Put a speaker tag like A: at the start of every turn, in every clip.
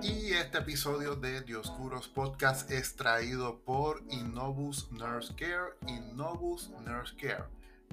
A: Y este episodio de Dioscuros Podcast es traído por Innovus Nurse Care. Innovus Nurse Care.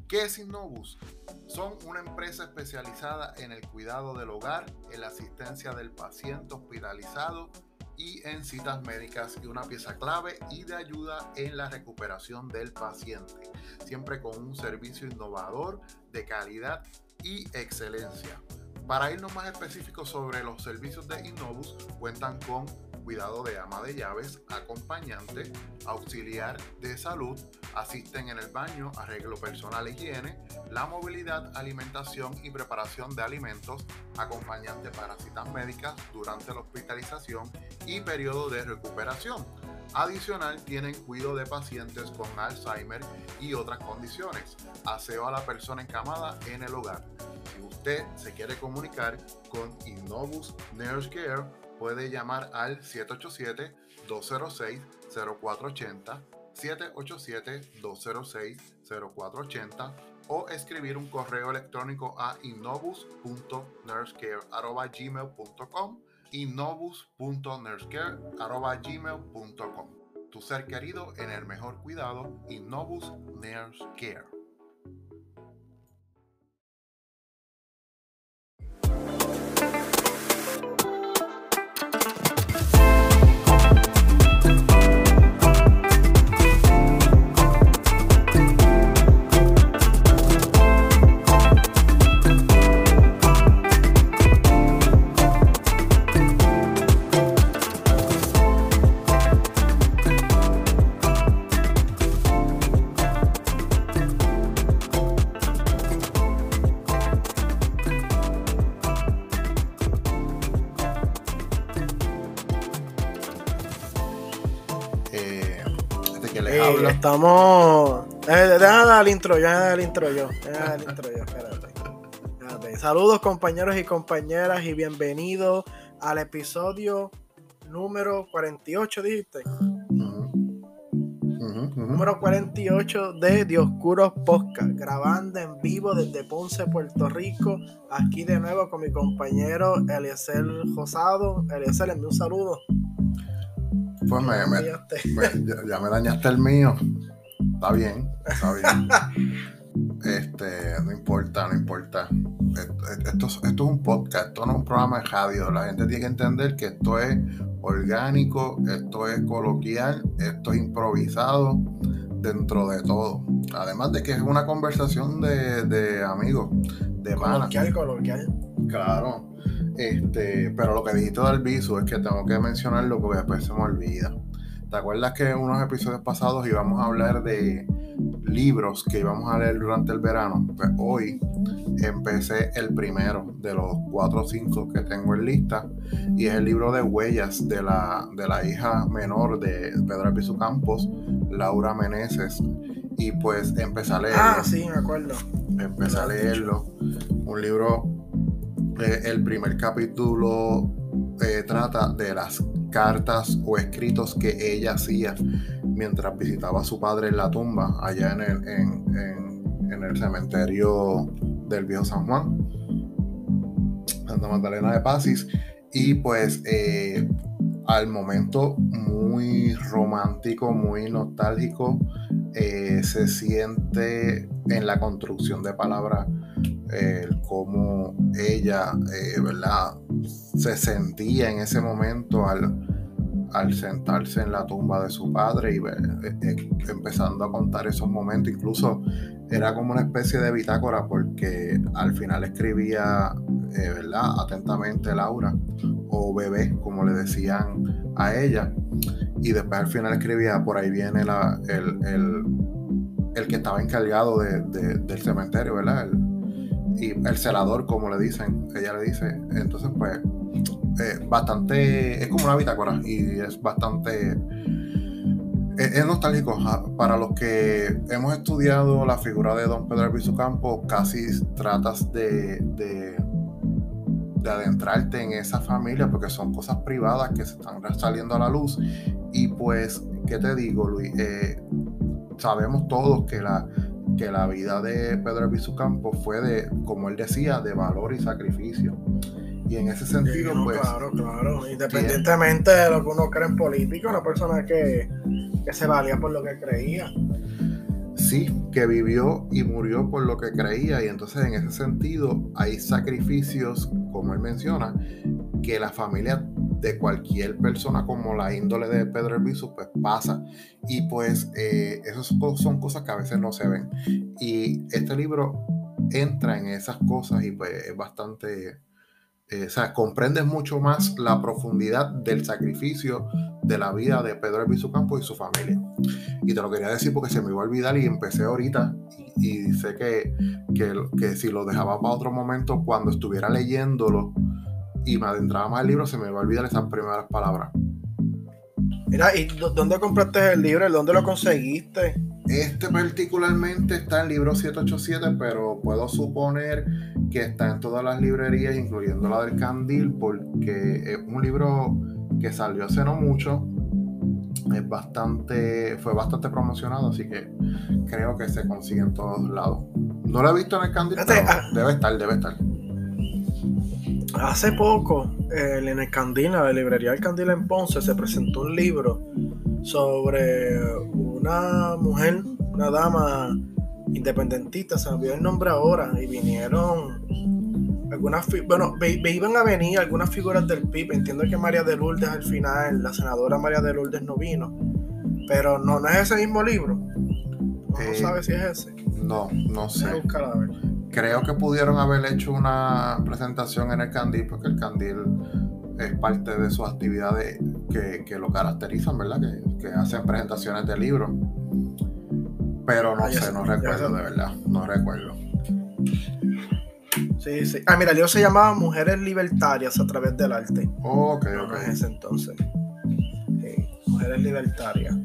A: ¿Qué es Innovus? Son una empresa especializada en el cuidado del hogar, en la asistencia del paciente hospitalizado y en citas médicas y una pieza clave y de ayuda en la recuperación del paciente, siempre con un servicio innovador de calidad y excelencia. Para irnos más específicos sobre los servicios de Innovus, cuentan con cuidado de ama de llaves, acompañante, auxiliar de salud, asisten en el baño, arreglo personal, higiene, la movilidad, alimentación y preparación de alimentos, acompañante para citas médicas durante la hospitalización y periodo de recuperación. Adicional, tienen cuidado de pacientes con Alzheimer y otras condiciones, aseo a la persona encamada en el hogar. Si usted se quiere comunicar con Innovus Nurse Care, puede llamar al 787-206-0480, 787-206-0480 o escribir un correo electrónico a innovus.nursecare.gmail.com innovus.nursecare.gmail.com Tu ser querido en el mejor cuidado, Innovus Nurse Care.
B: Estamos. Eh, déjame dar el intro, yo, dar el intro yo. Dar el intro yo, espérate. Espérate. Saludos compañeros y compañeras y bienvenidos al episodio número 48, dijiste. Número 48 de Dioscuros Podcast, grabando en vivo desde Ponce, Puerto Rico. Aquí de nuevo con mi compañero Eliezer Josado. Eliezer, envío un saludo.
A: Pues me, me- ya, ya me dañaste el mío. Está bien, está bien. Este, no importa, no importa. Esto, esto es- esto es un podcast, esto no es un programa de radio. La gente tiene que entender que esto es orgánico, esto es coloquial, esto es improvisado dentro de todo. Además de que es una conversación de, de amigos, de panas.
B: Coloquial, coloquial.
A: Claro. Este, pero lo que dijiste del viso es que tengo que mencionarlo porque después se me olvida. ¿Te acuerdas que en unos episodios pasados íbamos a hablar de libros que íbamos a leer durante el verano? Pues hoy empecé el primero de los cuatro o cinco que tengo en lista y es el libro de huellas de la, de la hija menor de Pedro Albizu Campos, Laura Meneses. Y pues empecé a leerlo
B: Ah, sí, me acuerdo.
A: empecé a leerlo. Un libro, el primer capítulo eh, trata de las cartas o escritos que ella hacía mientras visitaba a su padre en la tumba, allá en el, en el cementerio del viejo San Juan, Santa Magdalena de Pasis. Y pues eh, al momento muy romántico, muy nostálgico, eh, se siente en la construcción de palabras cómo ella, eh, ¿verdad? Se sentía en ese momento al, al sentarse en la tumba de su padre y eh, eh, empezando a contar esos momentos. Incluso era como una especie de bitácora porque al final escribía, eh, ¿verdad? Atentamente Laura o bebé, como le decían a ella. Y después al final escribía, por ahí viene la, el, el- que estaba encargado de- de- del cementerio, ¿verdad? Y el celador, como le dicen, ella le dice. Entonces, pues, eh, bastante, es como una bitácora y es bastante, es, nostálgico. Para los que hemos estudiado la figura de Don Pedro Albizu Campo, casi tratas de, de, de adentrarte en esa familia porque son cosas privadas que se están saliendo a la luz. Y pues, ¿qué te digo, Luis? Eh, sabemos todos que la, que la vida de Pedro Albizu Campos fue de, como él decía, de valor y sacrificio. Y en ese sentido,
B: Sí, no,
A: pues,
B: Claro, claro. Independientemente de lo que uno cree en política, una persona que, que se valía por lo que creía.
A: sí, que vivió y murió por lo que creía. Y entonces, en ese sentido, hay sacrificios, como él menciona, que la familia de cualquier persona como la índole de Pedro Elviso, pues pasa. Y pues, eh, esas son cosas que a veces no se ven. Y este libro entra en esas cosas y pues es bastante, eh, o sea, comprendes mucho más la profundidad del sacrificio de la vida de Pedro Elviso Campos y su familia. Y te lo quería decir porque se me iba a olvidar y empecé ahorita y, y sé que, que, que si lo dejaba para otro momento, cuando estuviera leyéndolo y me adentraba más al libro, se me iba a olvidar esas primeras palabras.
B: Mira, ¿y dó- dónde compraste el libro? ¿Dónde lo conseguiste?
A: Este particularmente está en libro 787, pero puedo suponer que está en todas las librerías, incluyendo la del Candil, porque es un libro que salió hace no mucho. Es bastante, fue bastante promocionado, así que creo que se consigue en todos lados. No lo he visto en el Candil, pero
B: ah.
A: debe estar, debe estar.
B: Hace poco, eh, en el Candil, en la librería del Candil en Ponce, se presentó un libro sobre una mujer, una dama independentista, se me olvidó el nombre ahora, y vinieron algunas, bueno, ve- iban a venir algunas figuras del PIB, entiendo que María de Lourdes al final, la senadora María de Lourdes no vino, pero no, no es ese mismo libro, no,
A: Eh,
B: sabe si es ese,
A: No, no sé.
B: Buscar a ver.
A: Creo que pudieron haber hecho una presentación en el Candil, porque el Candil es parte de sus actividades que, que lo caracterizan, ¿verdad? Que, que hacen presentaciones de libros. Pero no
B: Ah,
A: sé,
B: sé,
A: no recuerdo
B: sé.
A: de verdad, no recuerdo.
B: Sí, sí. Ah, mira, el libro se llamaba Mujeres Libertarias a través del arte.
A: Ok, ok.
B: no es ese entonces. Sí, Mujeres Libertarias.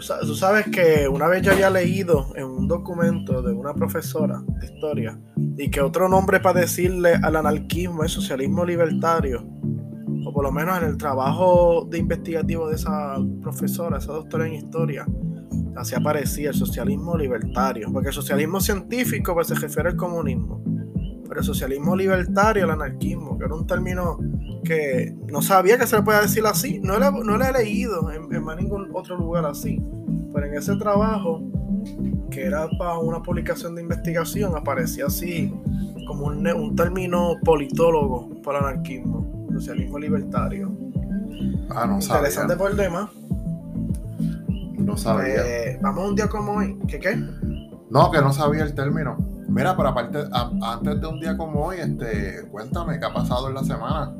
B: Tú sa- tú sabes que una vez yo había leído en un documento de una profesora de historia y que otro nombre para decirle al anarquismo es socialismo libertario, o por lo menos en el trabajo de investigativo de esa profesora, esa doctora en historia, así aparecía el socialismo libertario, porque el socialismo científico pues, se refiere al comunismo, pero el socialismo libertario, el anarquismo, que era un término que no sabía que se le podía decir así, no lo, no lo he leído en, en más ningún otro lugar así, pero en ese trabajo, que era para una publicación de investigación, aparecía así como un, término politólogo para el anarquismo, socialismo libertario.
A: Ah, no
B: Interesante
A: sabía.
B: por el tema.
A: No sabía.
B: Eh, vamos un día como hoy. ¿Qué qué?
A: No, que no sabía el término. Mira, pero aparte, a- antes de un día como hoy, este, cuéntame qué ha pasado en la semana.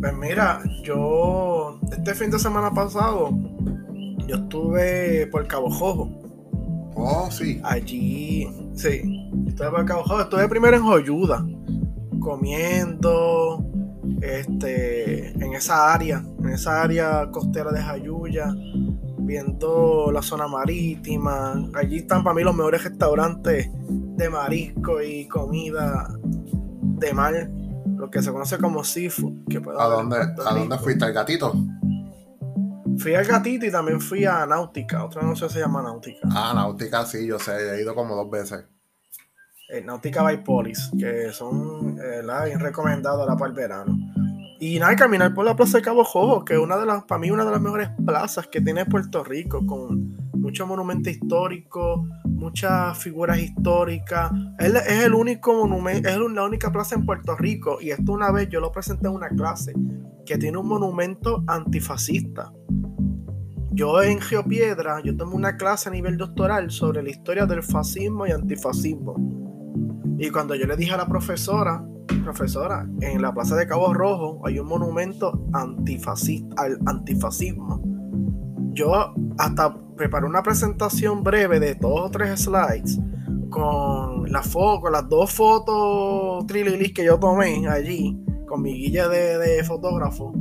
B: Pues mira, yo este fin de semana pasado yo estuve por Cabo Jojo.
A: Oh, sí.
B: Allí, sí, estuve por Cabo Jojo. Estuve primero en Joyuda, comiendo, este, en esa área, en esa área costera de Jayuya, viendo la zona marítima. Allí están para mí los mejores restaurantes de marisco y comida de mar, lo que se conoce como seafood. Que puede
A: ¿A dónde, ¿A dónde fuiste? ¿Al gatito?
B: Fui al gatito y también fui a Náutica. Otra no sé si se llama Náutica.
A: Ah, Náutica, sí, yo sé, he ido como dos veces.
B: Eh, Náutica by Polis, que son eh, la bien recomendados ahora para el verano. Y nada, caminar por la Plaza de Cabo Jojo, que es una de las, para mí, una de las mejores plazas que tiene Puerto Rico, con muchos monumentos históricos, muchas figuras históricas. Es, es el único monumento, es la única plaza en Puerto Rico, y esto una vez yo lo presenté en una clase, que tiene un monumento antifascista. Yo en Geopiedra, yo tomé una clase a nivel doctoral sobre la historia del fascismo y antifascismo. Y cuando yo le dije a la profesora, profesora, en la Plaza de Cabo Rojo hay un monumento antifascista, al antifascismo. Yo hasta preparé una presentación breve de dos o tres slides con la las dos fotos trililis que yo tomé allí, con mi guilla de, de fotógrafo.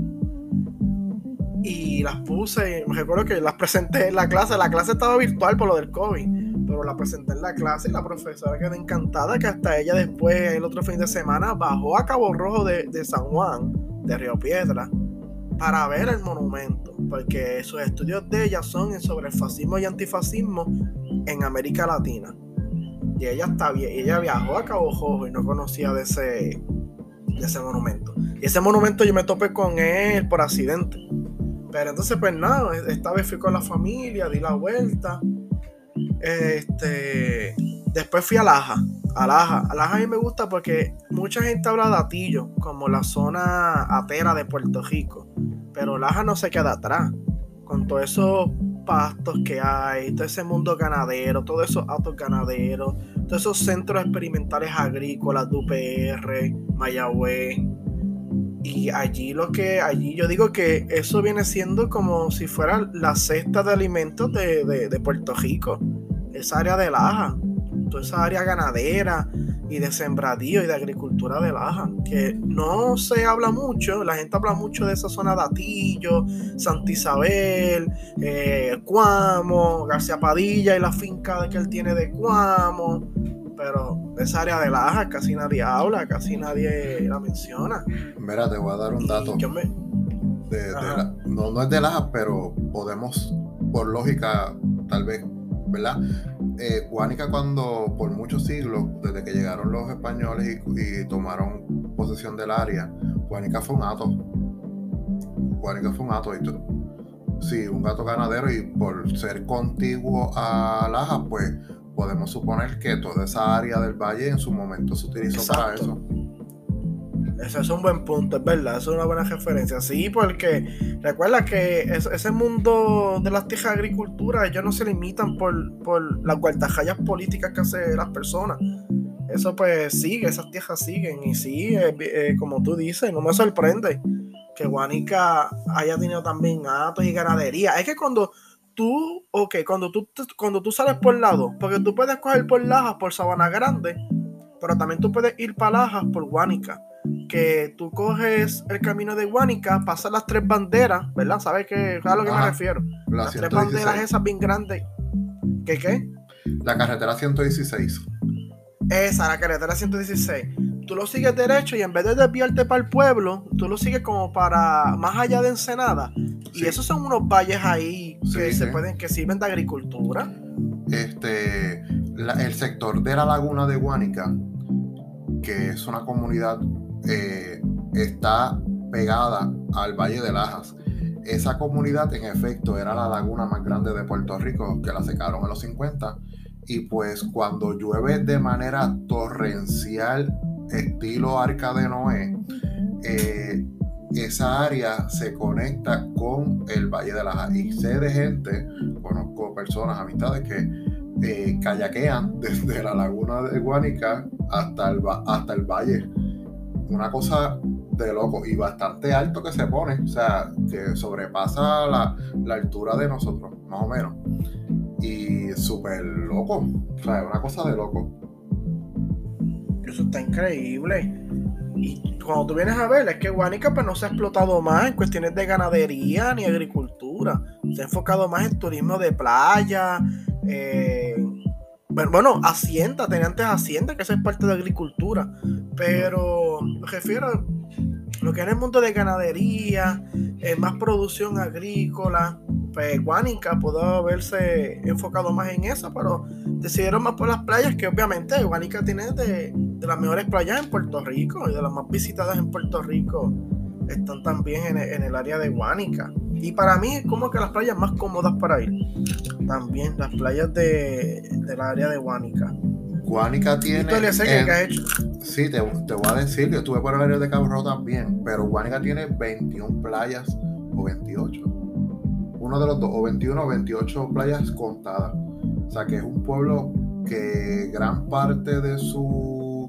B: Y las puse, me recuerdo que las presenté en la clase. La clase estaba virtual por lo del COVID la presenté en la clase y la profesora quedó encantada que hasta ella después, el otro fin de semana, bajó a Cabo Rojo de, de San Juan, de Río Piedra, para ver el monumento, porque sus estudios de ella son sobre el fascismo y antifascismo en América Latina. Y ella, está, ella viajó a Cabo Rojo y no conocía de ese, de ese monumento. Y ese monumento yo me topé con él por accidente. Pero entonces, pues nada, esta vez fui con la familia, di la vuelta. Este, después fui a Laja. A Laja. A Laja a mí me gusta porque mucha gente habla de Atillo, como la zona atera de Puerto Rico. Pero Laja no se queda atrás. Con todos esos pastos que hay, todo ese mundo ganadero, todos esos autos ganaderos, todos esos centros experimentales agrícolas de UPR. Y allí lo que, allí yo digo que eso viene siendo como si fuera la cesta de alimentos de Puerto Rico, esa área de Laja, toda esa área ganadera, y de sembradío y de agricultura de laja, que no se habla mucho, la gente habla mucho de esa zona de Atillo, Santa Isabel, eh, Cuamo, García Padilla y la finca que él tiene de Cuamo, pero esa área de laja casi nadie habla, casi nadie la menciona.
A: Mira, te voy a dar un dato. no, no es de laja, pero podemos, por lógica, tal vez, ¿verdad? eh, Guánica cuando por muchos siglos, desde que llegaron los españoles y, tomaron posesión del área, Guánica fue un gato. Guánica fue un gato. Y sí, un gato ganadero y por ser contiguo a Laja, pues podemos suponer que toda esa área del valle en su momento se utilizó para eso.
B: Ese es un buen punto, es verdad, es una buena referencia. Sí, porque recuerda que ese mundo de las tierras de agricultura, ellos no se limitan por, las guardajallas políticas que hacen las personas. Eso pues sigue, esas tierras siguen. Y sí, eh, eh, como tú dices, no me sorprende que Guanica haya tenido también atos y ganadería. Es que cuando tú, ok, cuando tú, cuando tú sales por lado, porque tú puedes coger por Lajas, por Sabana Grande, pero también tú puedes ir para Lajas por Guanica que tú coges el camino de Guánica, pasas las tres banderas, ¿verdad? ¿Sabes qué, a lo que me refiero? las tres banderas esas bien grandes. ¿Qué qué?
A: La carretera 116.
B: Esa, la carretera 116. Tú lo sigues derecho y en vez de desviarte para el pueblo, tú lo sigues como para más allá de Ensenada. Y esos son unos valles ahí que se pueden, que sirven de agricultura.
A: Este, el sector de la laguna de Guánica, que es una comunidad eh, está pegada al Valle de Lajas. Esa comunidad, en efecto, era la laguna más grande de Puerto Rico, que la secaron en los 50. Y pues cuando llueve de manera torrencial, estilo Arca de Noé, eh, esa área se conecta con el Valle de Lajas. Y sé de gente, conozco personas, amistades que eh, kayakean desde la laguna de Guanica hasta el, hasta el valle una cosa de loco y bastante alto que se pone, o sea, que sobrepasa la, altura de nosotros, más o menos. Y súper loco, o sea, una cosa de loco.
B: Eso está increíble. Y cuando tú vienes a ver, es que Guanica pues, no se ha explotado más en cuestiones de ganadería ni agricultura. Se ha enfocado más en turismo de playa, eh, bueno, Hacienda, tenía antes Hacienda, que eso es parte de agricultura, pero me refiero a lo que es el mundo de ganadería, eh, más producción agrícola, pues Guánica pudo haberse enfocado más en eso, pero decidieron más por las playas, que obviamente Guánica tiene de, de las mejores playas en Puerto Rico y de las más visitadas en Puerto Rico están también en el, área de Guánica. Y para mí es como que las playas más cómodas para ir. También las playas de, del área de Guánica.
A: Guánica tiene. Sí, te, voy a decir que estuve por el área de Cabo Rojo también, pero Guánica tiene 21 playas o 28. Uno de los dos, o 21 o 28 playas contadas. O sea que es un pueblo que gran parte de su.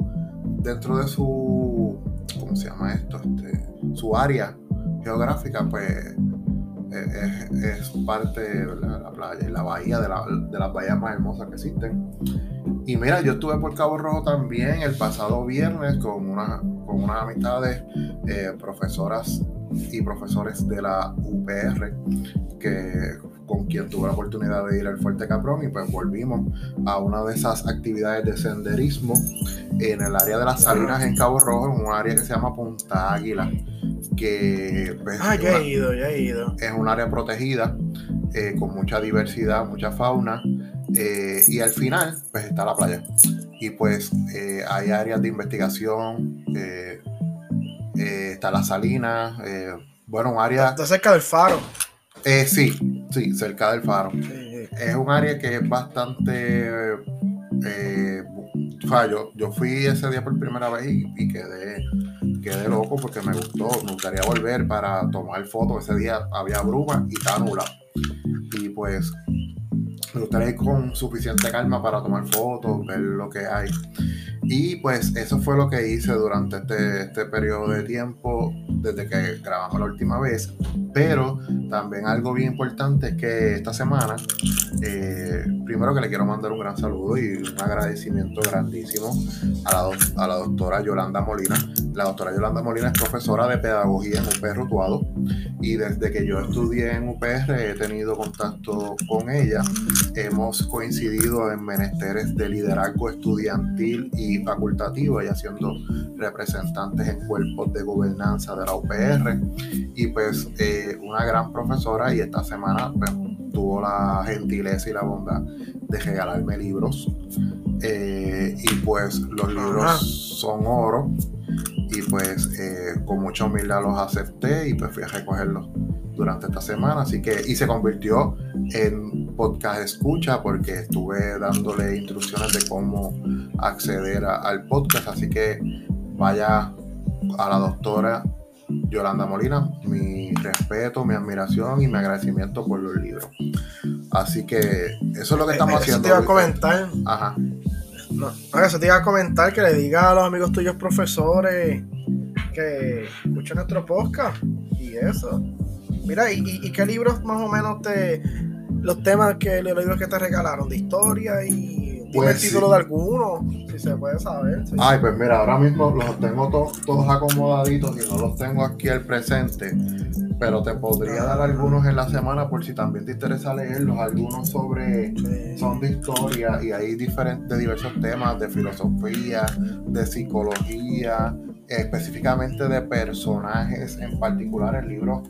A: dentro de su. ¿Cómo se llama esto? Este, su área geográfica, pues es, parte de la, playa, la bahía, de, las bahías más hermosas que existen. Y mira, yo estuve por Cabo Rojo también el pasado viernes con, una, con unas amistades, eh, profesoras y profesores de la UPR, que, con quien tuve la oportunidad de ir al Fuerte Caprón y pues volvimos a una de esas actividades de senderismo en el área de las salinas en Cabo Rojo, en un área que se llama Punta Águila que
B: pues, ah, ya he ido, ya he ido.
A: es un área protegida eh, con mucha diversidad, mucha fauna eh, y al final pues está la playa y pues eh, hay áreas de investigación eh, está La Salina, bueno, un área...
B: Está cerca del faro.
A: Sí, sí, cerca del faro. Es un área que es bastante... o sea, yo, yo fui ese día por primera vez y, y quedé, quedé loco porque me gustó. Me gustaría volver para tomar fotos. Ese día había bruma y estaba nublado. Y pues me gustaría ir con suficiente calma para tomar fotos, ver lo que hay. Y pues eso fue lo que hice durante este, este periodo de tiempo desde que grabamos la última vez. Pero también algo bien importante es que esta semana, eh, primero que le quiero mandar un gran saludo y un agradecimiento grandísimo a la, doc- a la doctora Yolanda Molina. La doctora Yolanda Molina es profesora de pedagogía en UPR Rutuado y desde que yo estudié en UPR he tenido contacto con ella. Hemos coincidido en menesteres de liderazgo estudiantil y facultativo, ella siendo representantes en cuerpos de gobernanza de la UPR y pues eh, una gran profesora y esta semana pues, tuvo la gentileza y la bondad de regalarme libros. Eh, y pues los libros
B: Ajá.
A: son oro. Y pues eh, con mucha humildad los acepté y pues fui a recogerlos durante esta semana así que y se convirtió en podcast escucha porque estuve dándole instrucciones de cómo acceder a- al podcast así que vaya a la doctora Yolanda Molina, mi respeto, mi admiración y mi agradecimiento por los libros. Así que eso es lo que estamos
B: Eh, Eso
A: haciendo.
B: te iba a comentar.
A: Ajá.
B: No, eso te iba a comentar que le diga a los amigos tuyos profesores que escuchen nuestro podcast y eso. Mira, ¿y, y- y qué libros más o menos te. los temas que los libros que te regalaron de historia y.
A: Pues
B: el título
A: sí.
B: de alguno, si se puede saber. sí.
A: Ay, pues mira, ahora mismo los tengo to- todos acomodaditos y no los tengo aquí al presente, pero te podría dar algunos en la semana por si también te interesa leerlos, algunos sobre
B: Sí.
A: son de historia y hay diferentes diversos temas de filosofía, de psicología, específicamente de personajes en particular en libros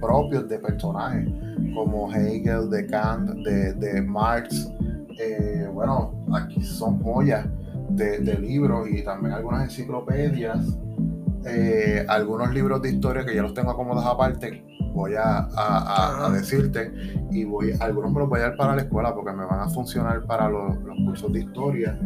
A: propios de personajes como Hegel, de Kant, de, de Marx. Eh, bueno, aquí son joyas de, de libros y también algunas enciclopedias, eh, algunos libros de historia que ya los tengo acomodados aparte. Voy a, a- a- decirte y voy, algunos me los voy a dar para la escuela porque me van a funcionar para los, los cursos de historia.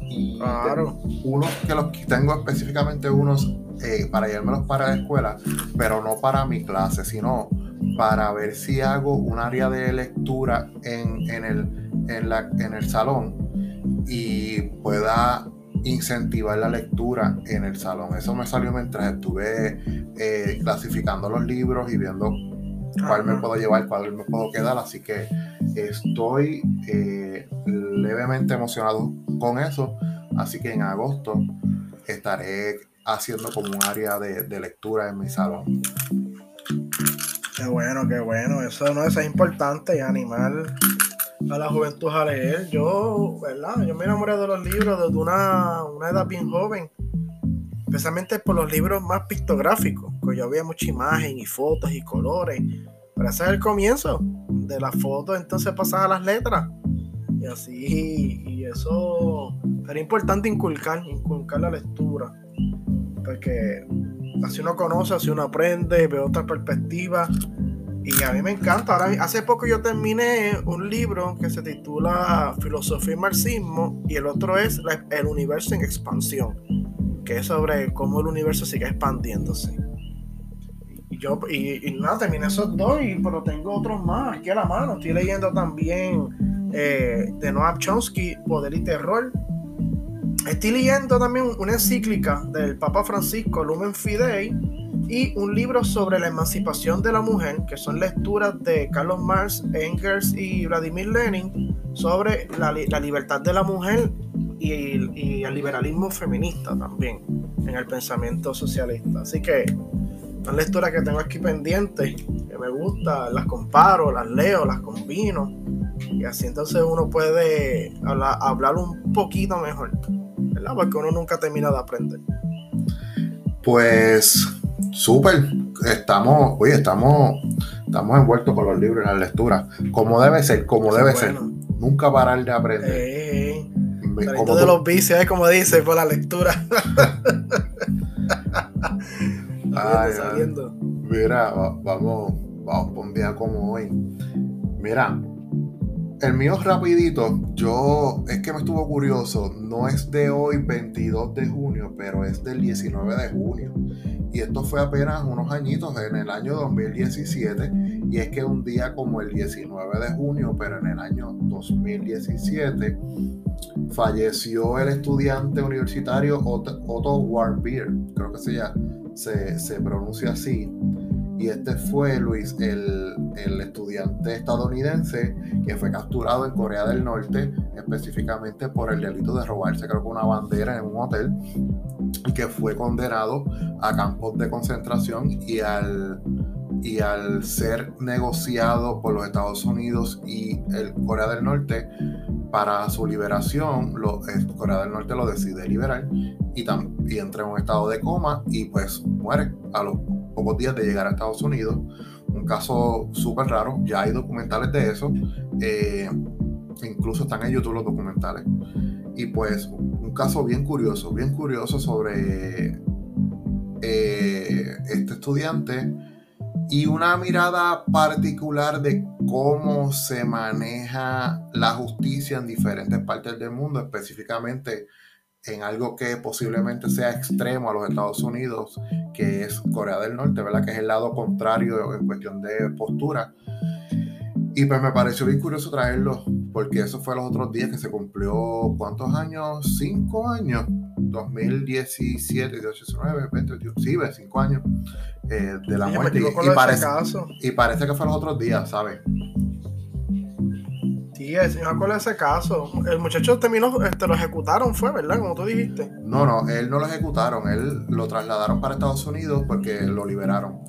A: Y
B: Claro.
A: unos que los tengo específicamente unos eh, para llevármelos para la escuela, pero no para mi clase, sino para ver si hago un área de lectura en, en el, en, la, en el salón y pueda incentivar la lectura en el salón. Eso me salió mientras estuve eh, clasificando los libros y viendo cuál me puedo llevar, cuál me puedo quedar. Así que estoy eh, levemente emocionado con eso. Así que en agosto estaré haciendo como un área de, de lectura en mi salón.
B: Qué bueno, qué bueno. Eso no eso es importante, animar a la juventud a leer. Yo, ¿verdad? Yo me enamoré de los libros desde una, una edad bien joven. Especialmente por los libros más pictográficos, que yo veía mucha imagen y fotos y colores. Pero ese es el comienzo de las fotos, entonces pasas a las letras. Y así, y eso era importante inculcar, inculcar la lectura. Porque así uno conoce, así uno aprende, ve otra perspectiva. Y a mí me encanta. Ahora, hace poco yo terminé un libro que se titula Filosofía y Marxismo y el otro es El universo en expansión, que es sobre cómo el universo sigue expandiéndose. Y yo, y, nada, terminé esos dos, y, pero tengo otros más aquí a la mano. Estoy leyendo también eh, de Noam Chomsky, Poder y Terror. Estoy leyendo también una encíclica del Papa Francisco, Lumen Fidei, y un libro sobre la emancipación de la mujer, que son lecturas de Carlos Marx, Engels y Vladimir Lenin sobre la, la libertad de la mujer y, y el liberalismo feminista también en el pensamiento socialista. Así que son lecturas que tengo aquí pendientes, que me gustan, las comparo, las leo, las combino. Y así entonces uno puede hablar, hablar un poquito mejor, ¿verdad? Porque uno nunca termina de aprender.
A: Pues súper, estamos, oye, estamos, estamos envueltos con los libros y las lecturas, como debe ser, como debe ser. Nunca parar de aprender.
B: Eh,
A: Me-
B: Saliendo
A: como
B: de los vicios, ¿eh? como dice, por la lectura. saliendo.
A: Mira, vamos, vamos por un día como hoy. Mira, el mío rapidito, yo es que me estuvo curioso, no es de hoy 22 de junio, pero es del 19 de junio. Y esto fue apenas unos añitos en el año 2017. Y es que un día como el 19 de junio, pero en el año 2017, falleció el estudiante universitario Otto, Warmbier, creo que se, ya, se, se pronuncia así y este fue Luis, el, estudiante estadounidense que fue capturado en Corea del Norte, específicamente por el delito de robarse, creo que una bandera en un hotel, que fue condenado a campos de concentración y al, y al ser negociado por los Estados Unidos y el Corea del Norte para su liberación, Corea del Norte lo decide liberar y, y entra en un estado de coma y pues muere a los pocos días de llegar a Estados Unidos. Un caso súper raro, ya hay documentales de eso, eh, incluso están en YouTube los documentales. Y pues un caso bien curioso, bien curioso sobre eh, este estudiante y una mirada particular de cómo se maneja la justicia en diferentes partes del mundo, específicamente en algo que posiblemente sea extremo a los Estados Unidos, que es Corea del Norte, ¿verdad? Que es el lado contrario en cuestión de postura. Y pues me pareció bien curioso traerlo, porque eso fue los otros días que se cumplió, ¿cuántos años? Cinco años. 2017, 18, 19, 20, sí, cinco años eh, de la muerte. Y, parece, y parece que fue los otros días, ¿sabes?
B: Sí, me acuerdo de ese caso. El muchacho terminó, este, lo ejecutaron, fue, ¿verdad? Como tú dijiste.
A: No, no, él no lo ejecutaron, él lo trasladaron para Estados Unidos porque lo liberaron.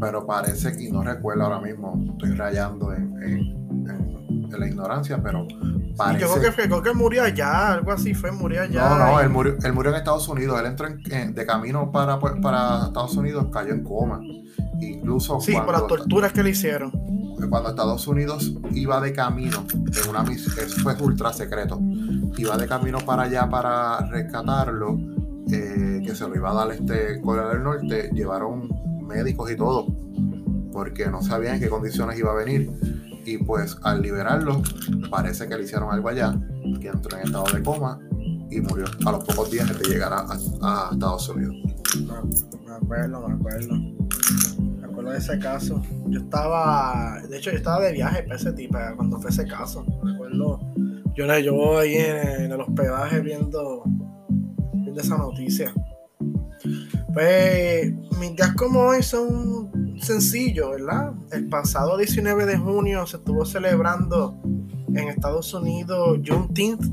A: Pero parece que, y no recuerdo ahora mismo, estoy rayando en, la ignorancia, pero parece...
B: yo creo que, creo que murió allá, algo así fue, murió allá.
A: No, no, él, murió, él murió en Estados Unidos, él entró de camino para, para Estados Unidos, cayó en coma. Incluso...
B: Sí, por las torturas que le hicieron
A: cuando Estados Unidos iba de camino, en una misión, eso fue ultra secreto, iba de camino para allá para rescatarlo, eh, que se lo iba a dar este Corea del Norte, llevaron médicos y todo, porque no sabían en qué condiciones iba a venir. Y pues al liberarlo, parece que le hicieron algo allá, que entró en estado de coma y murió a los pocos días de llegar a, a Estados Unidos.
B: Me acuerdo, me acuerdo de ese caso. Yo estaba, de hecho, yo estaba de viaje para ese tipo, cuando fue ese caso. Recuerdo, yo, yo ahí en, el hospedaje viendo, viendo esa noticia. Pues mis días como hoy son sencillos, ¿verdad? El pasado 19 de junio se estuvo celebrando en Estados Unidos Juneteenth,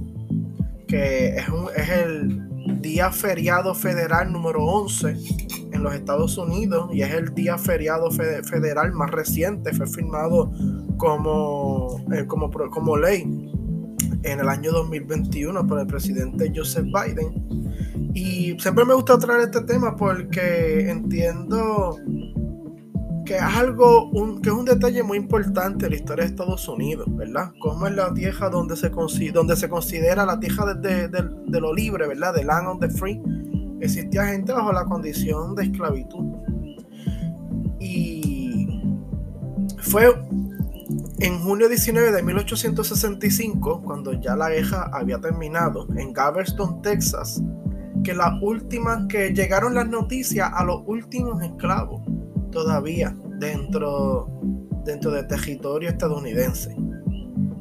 B: que es, un, es el día feriado federal número 11 en los Estados Unidos y es el día feriado federal más reciente, fue firmado como, eh, como, como ley en el año 2021 por el presidente Joseph Biden. Y siempre me gusta traer este tema porque entiendo que es algo, un, que es un detalle muy importante en la historia de Estados Unidos, ¿verdad? Como es la tierra donde se, donde se considera la tierra de, de, lo libre, ¿verdad? The land of the free existía gente bajo la condición de esclavitud. Y fue en junio 19 de 1865, cuando ya la guerra había terminado, en Galveston, Texas, que la última que llegaron las noticias a los últimos esclavos todavía dentro, dentro del territorio estadounidense.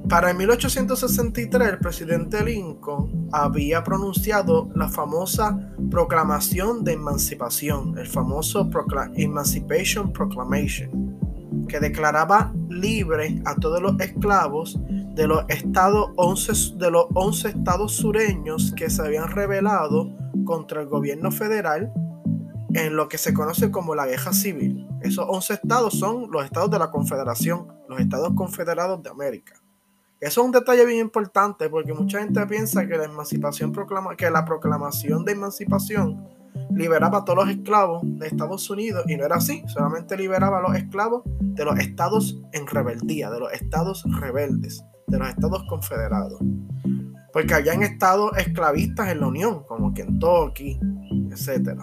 B: Para el 1863, el presidente Lincoln había pronunciado la famosa Proclamación de Emancipación, el famoso Emancipation Proclamation, que declaraba libre a todos los esclavos de los estados 11, de los 11 estados sureños que se habían rebelado contra el gobierno federal en lo que se conoce como la guerra civil. Esos 11 estados son los estados de la Confederación, los estados confederados de América. Eso es un detalle bien importante porque mucha gente piensa que la emancipación proclama, que la proclamación de emancipación liberaba a todos los esclavos de Estados Unidos y no era así, solamente liberaba a los esclavos de los estados en rebeldía, de los estados rebeldes, de los estados confederados. Porque habían estados esclavistas en la Unión, como Kentucky, etc.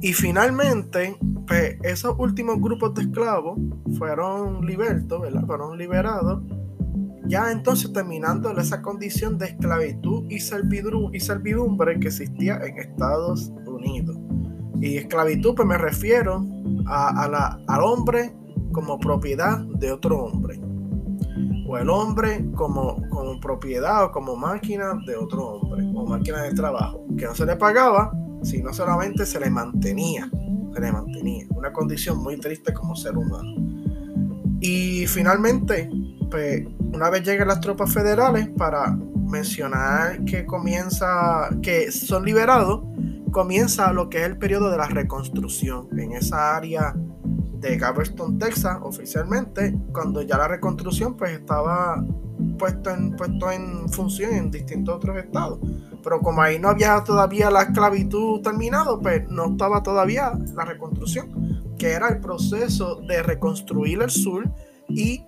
B: Y finalmente, pues, esos últimos grupos de esclavos fueron libertos, ¿verdad? Fueron liberados. Ya entonces terminando esa condición de esclavitud y servidumbre que existía en Estados Unidos. Y esclavitud, pues me refiero a, la, al hombre como propiedad de otro hombre. O el hombre como, como propiedad o como máquina de otro hombre. O máquina de trabajo. Que no se le pagaba, sino solamente se le mantenía. Se le mantenía. Una condición muy triste como ser humano. Y finalmente, pues, una vez llegan las tropas federales para mencionar que comienza, que son liberados, comienza lo que es el periodo de la reconstrucción en esa área de Galveston, Texas, oficialmente, cuando ya la reconstrucción pues estaba puesto en, puesto en función en distintos otros estados. Pero como ahí no había todavía la esclavitud terminado, pues no estaba todavía la reconstrucción, que era el proceso de reconstruir el sur y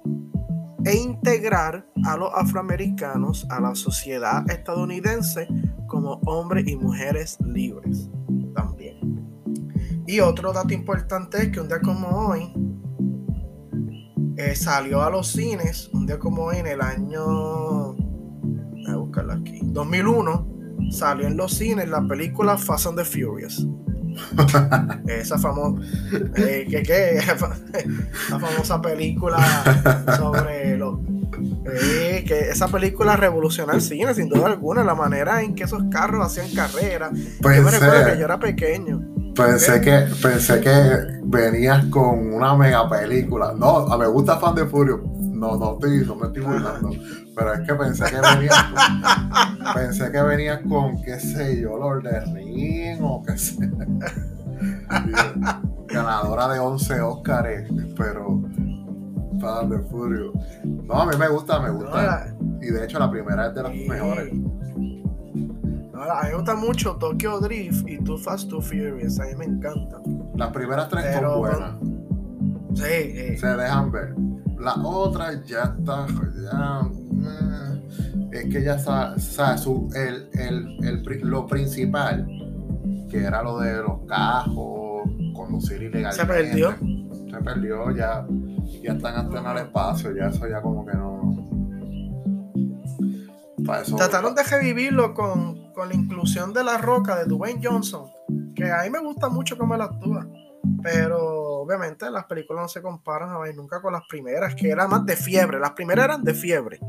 B: e integrar a los afroamericanos a la sociedad estadounidense como hombres y mujeres libres también. Y otro dato importante es que un día como hoy eh, salió a los cines, un día como hoy en el año, voy a buscarla aquí, 2001, salió en los cines la película Fast and the Furious. Esa famosa, eh, ¿qué, la famosa película sobre los que esa película revolucionó el cine, sin duda alguna, la manera en que esos carros hacían carrera. yo me recuerdo que yo era pequeño.
A: Pensé que, pensé que venías con una mega película. No, me gusta Fan de Furio. No, no, estoy, no me estoy burlando. Pero es que pensé que venías con, pensé que venías con, qué sé yo, Lord de Ring o qué sé. Ganadora de 11 Oscars, pero Fan de Furio. No, a mí me gusta, me gusta. y de hecho la primera es de las mejores
B: a mí me gusta mucho Tokyo Drift y Too Fast Too Furious. A mí me encanta.
A: Las primeras tres son buenas.
B: Sí,
A: Se dejan ver. La otra ya está. Ya, eh, es que ya sabe, su, el, el, el, lo principal, que era lo de los cajos, conducir ilegalmente.
B: Se perdió.
A: Se perdió, ya, ya están hasta en el espacio, ya eso ya como que no.
B: Trataron de revivirlo con con la inclusión de la roca de Dwayne Johnson, que a mí me gusta mucho cómo él actúa, pero obviamente las películas no se comparan a ver nunca con las primeras, que eran más de fiebre, las primeras eran de fiebre,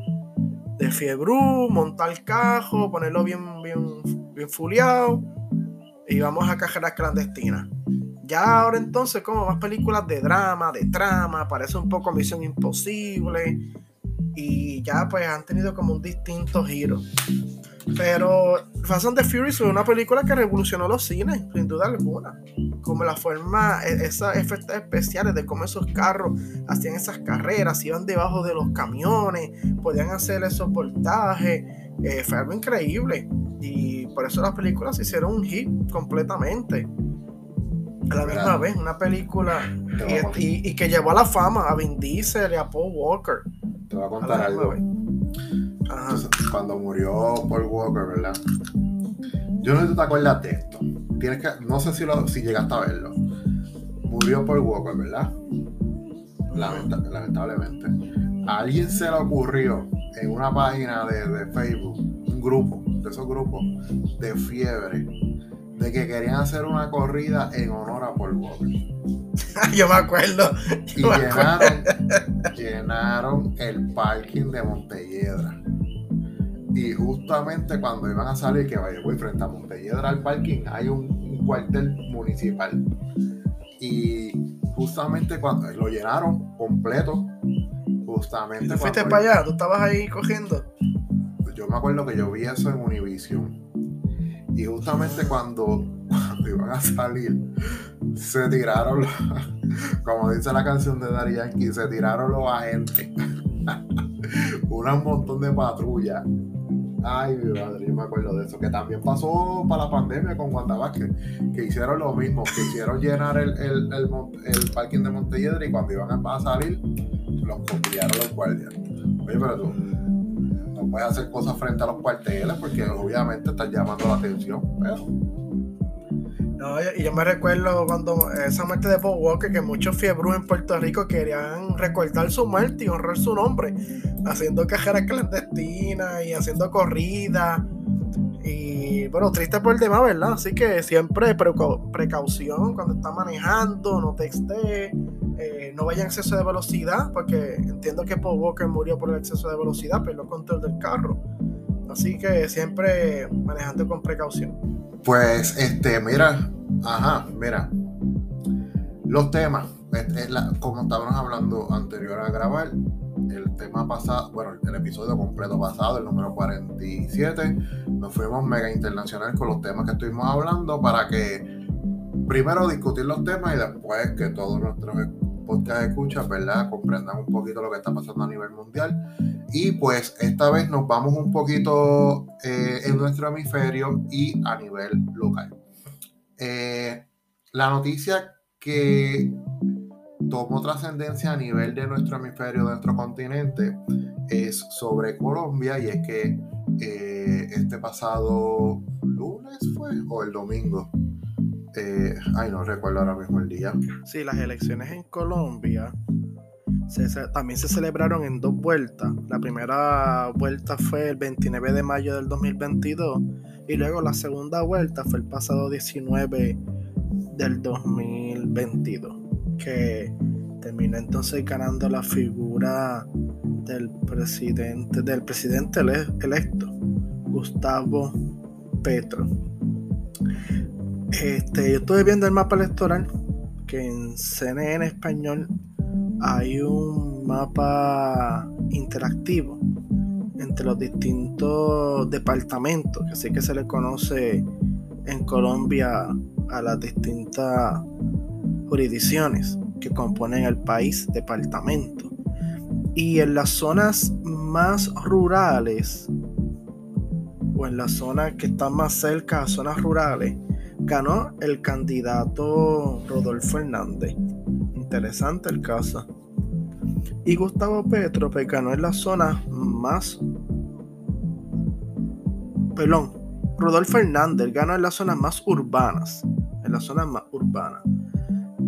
B: de fiebre, montar el cajo, ponerlo bien, bien, bien fuleado y vamos a cajeras clandestinas. Ya ahora entonces como más películas de drama, de trama, parece un poco Misión Imposible y ya pues han tenido como un distinto giro. Pero Fast and the Furious fue una película que revolucionó los cines, sin duda alguna. Como la forma, e, esos efectos especiales de cómo esos carros hacían esas carreras, iban debajo de los camiones, podían hacer esos voltajes. Eh, fue algo increíble. Y por eso las películas se hicieron un hit completamente. A la misma vez, una película y, que llevó a la fama a Vin Diesel y a Paul Walker.
A: Te voy a contar algo cuando murió Paul Walker, ¿verdad? Yo no sé si te acuerdas de esto. Tienes que, no sé si, lo, si llegaste a verlo. Murió Paul Walker, ¿verdad? lamentablemente. A alguien se le ocurrió en una página de, Facebook, un grupo, de esos grupos de fiebre, de que querían hacer una corrida en honor a Paul Walker.
B: yo me acuerdo.
A: y llenaron, llenaron el parking de Montelledra. Y justamente cuando iban a salir, que vaya, voy frente a Montelledra al parking, hay un, cuartel municipal. Y justamente cuando lo llenaron completo, justamente.
B: ¿Tú fuiste para allá? ¿Tú estabas ahí cogiendo?
A: Yo me acuerdo que yo vi eso en Univision. Y justamente cuando, cuando iban a salir, se tiraron, como dice la canción de Dari Yankee, se tiraron los agentes. un montón de patrullas Ay, mi madre, yo me acuerdo de eso. Que también pasó para la pandemia con Wanda que hicieron lo mismo, que hicieron llenar el, el, el, parking de Montelledra y cuando iban a salir, los copiaron los guardias. Oye, pero tú no puedes hacer cosas frente a los cuarteles porque obviamente estás llamando la atención, pero
B: No, y yo me recuerdo cuando esa muerte de Paul Walker, que muchos fiebros en Puerto Rico querían recordar su muerte y honrar su nombre, haciendo cajeras clandestinas y haciendo corridas. Y bueno, triste por el demás, ¿verdad? Así que siempre precaución cuando está manejando, no texte, eh, no vaya en exceso de velocidad, porque entiendo que Paul Walker murió por el exceso de velocidad, pero el control del carro. Así que siempre manejando con precaución.
A: Pues, este, mira, ajá, mira. Los temas, como estábamos hablando anterior a grabar, el tema pasado, bueno, el episodio completo pasado, el número 47, nos fuimos mega internacional con los temas que estuvimos hablando para que primero discutir los temas y después que todos nuestros podcast escuchas, ¿verdad? Comprendan un poquito lo que está pasando a nivel mundial. Y pues esta vez nos vamos un poquito eh, en nuestro hemisferio y a nivel local. Eh, la noticia que tomó trascendencia a nivel de nuestro hemisferio, de nuestro continente, es sobre Colombia y es que eh, este pasado lunes fue o el domingo eh, ay, no recuerdo ahora mismo el día.
B: Sí, las elecciones en Colombia también se celebraron en dos vueltas. La primera vuelta fue el 29 de mayo del 2022 y luego la segunda vuelta fue el pasado 19 del 2022, que terminó entonces ganando la figura del presidente, del presidente electo, Gustavo Petro. Este, yo estuve viendo el mapa electoral que en CNN español hay un mapa interactivo entre los distintos departamentos, que así que se le conoce en Colombia a las distintas jurisdicciones que componen el país, departamento. Y en las zonas más rurales, o en las zonas que están más cerca a zonas rurales, ganó el candidato Rodolfo Hernández. Interesante el caso. Y Gustavo Petro pues, ganó en la zona más. Perdón, Rodolfo Hernández ganó en las zonas más urbanas. En las zonas más urbanas.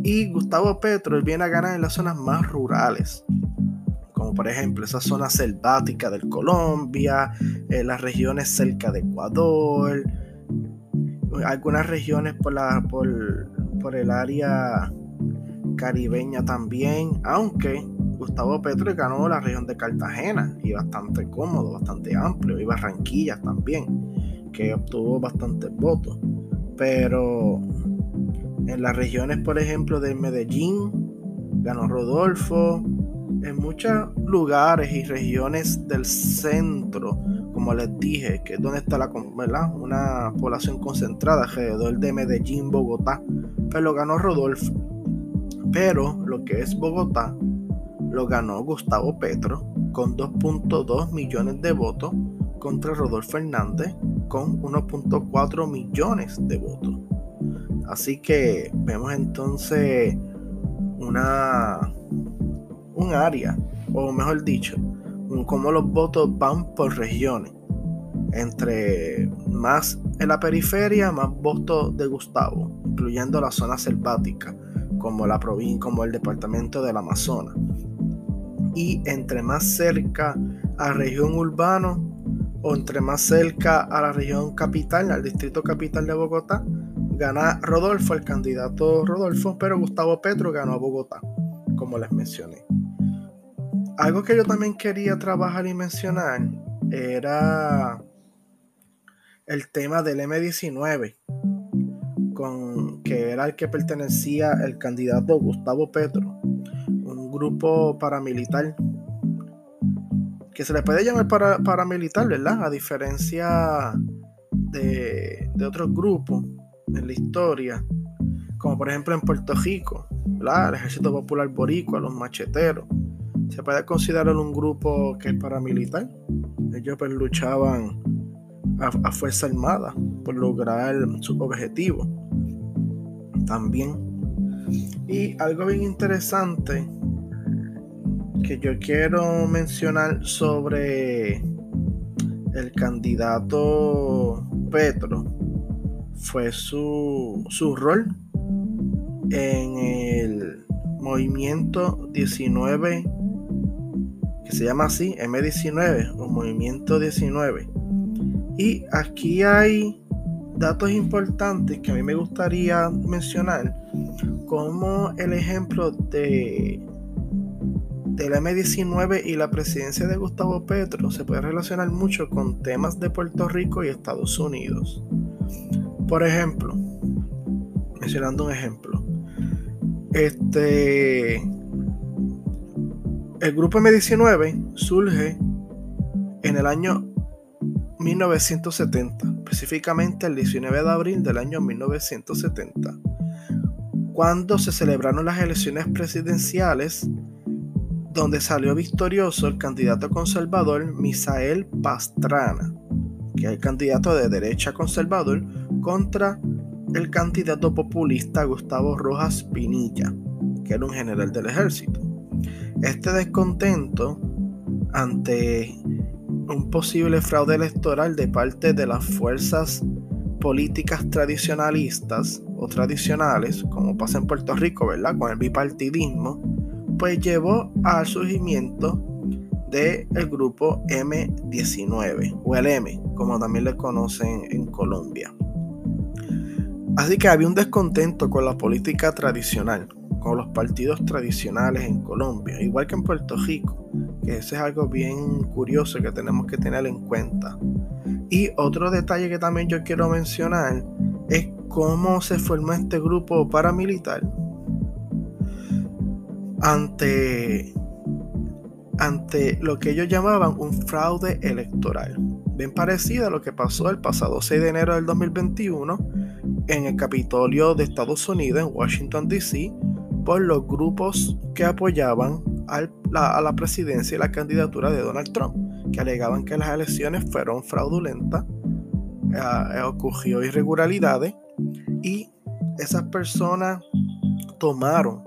B: Y Gustavo Petro viene a ganar en las zonas más rurales. Como por ejemplo esa zona selvática del Colombia, en las regiones cerca de Ecuador, algunas regiones por, la, por, el área caribeña también, aunque Gustavo Petro ganó la región de Cartagena y bastante cómodo, bastante amplio, y Barranquilla también, que obtuvo bastantes votos. Pero en las regiones, por ejemplo, de Medellín, ganó Rodolfo, en muchos lugares y regiones del centro como les dije, que es donde está la, una población concentrada alrededor de Medellín, Bogotá, pero lo ganó Rodolfo. Pero lo que es Bogotá lo ganó Gustavo Petro con 2.2 millones de votos contra Rodolfo Hernández con 1.4 millones de votos. Así que vemos entonces una un área, o mejor dicho, cómo los votos van por regiones. Entre más en la periferia, más votos de Gustavo, incluyendo la zona selvática, como la provincia, como el departamento del Amazonas. Y entre más cerca a región urbana o entre más cerca a la región capital, al distrito capital de Bogotá, gana Rodolfo, el candidato Rodolfo, pero Gustavo Petro ganó a Bogotá, como les mencioné. Algo que yo también quería trabajar y mencionar era el tema del M19, con, que era el que pertenecía el candidato Gustavo Petro, un grupo paramilitar que se le puede llamar para, paramilitar, ¿verdad? A diferencia de, de otros grupos en la historia, como por ejemplo en Puerto Rico, ¿verdad? el Ejército Popular Boricua, los macheteros se puede considerar un grupo que es paramilitar. Ellos pues, luchaban a, fuerza armada por lograr su objetivo. También. Y algo bien interesante que yo quiero mencionar sobre el candidato Petro fue su, su rol en el movimiento 19, que se llama así, M19, o movimiento 19. Y aquí hay datos importantes que a mí me gustaría mencionar, como el ejemplo de del M19 y la presidencia de Gustavo Petro se puede relacionar mucho con temas de Puerto Rico y Estados Unidos. Por ejemplo, mencionando un ejemplo, este el grupo M19 surge en el año 1970, específicamente el 19 de abril del año 1970, cuando se celebraron las elecciones presidenciales donde salió victorioso el candidato conservador Misael Pastrana, que es el candidato de derecha conservador, contra el candidato populista Gustavo Rojas Pinilla, que era un general del ejército. Este descontento ante un posible fraude electoral de parte de las fuerzas políticas tradicionalistas o tradicionales, como pasa en Puerto Rico, ¿verdad? Con el bipartidismo, pues llevó al surgimiento del grupo M19 o el M, como también le conocen en Colombia. Así que había un descontento con la política tradicional, con los partidos tradicionales en Colombia, igual que en Puerto Rico, que eso es algo bien curioso que tenemos que tener en cuenta. Y otro detalle que también yo quiero mencionar es cómo se formó este grupo paramilitar ante, ante lo que ellos llamaban un fraude electoral. Bien parecido a lo que pasó el pasado 6 de enero del 2021 en el Capitolio de Estados Unidos, en Washington, D.C., por los grupos que apoyaban a la presidencia y la candidatura de Donald Trump, que alegaban que las elecciones fueron fraudulentas, eh, ocurrió irregularidades y esas personas tomaron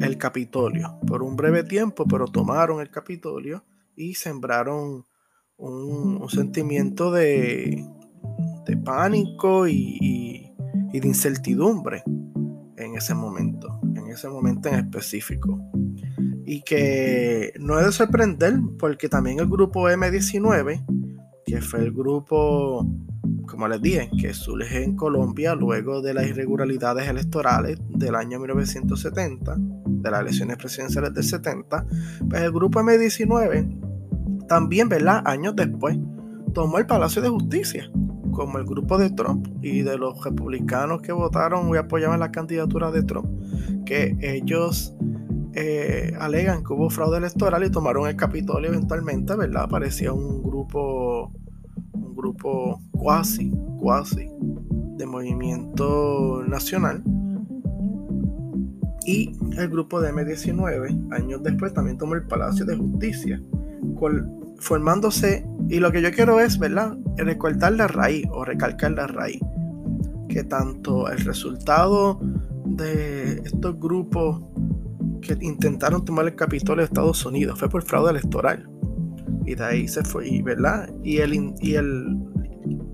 B: el Capitolio por un breve tiempo, pero tomaron el Capitolio y sembraron un, sentimiento de, de pánico y, de incertidumbre en ese momento, en ese momento en específico. Y que no es de sorprender porque también el grupo M19, que fue el grupo como les dije, que surge en Colombia luego de las irregularidades electorales del año 1970, de las elecciones presidenciales del 70, pues el grupo M19 también, ¿verdad? Años después, tomó el Palacio de Justicia, como el grupo de Trump y de los republicanos que votaron y apoyaban la candidatura de Trump, que ellos eh, alegan que hubo fraude electoral y tomaron el Capitolio eventualmente, ¿verdad? Parecía un grupo grupo cuasi, cuasi de movimiento nacional. Y el grupo de M19, años después, también tomó el Palacio de Justicia, formándose, y lo que yo quiero es, ¿verdad?, recordar la raíz o recalcar la raíz, que tanto el resultado de estos grupos que intentaron tomar el Capitolio de Estados Unidos fue por fraude electoral y de ahí se fue, ¿verdad? Y, el, y, el,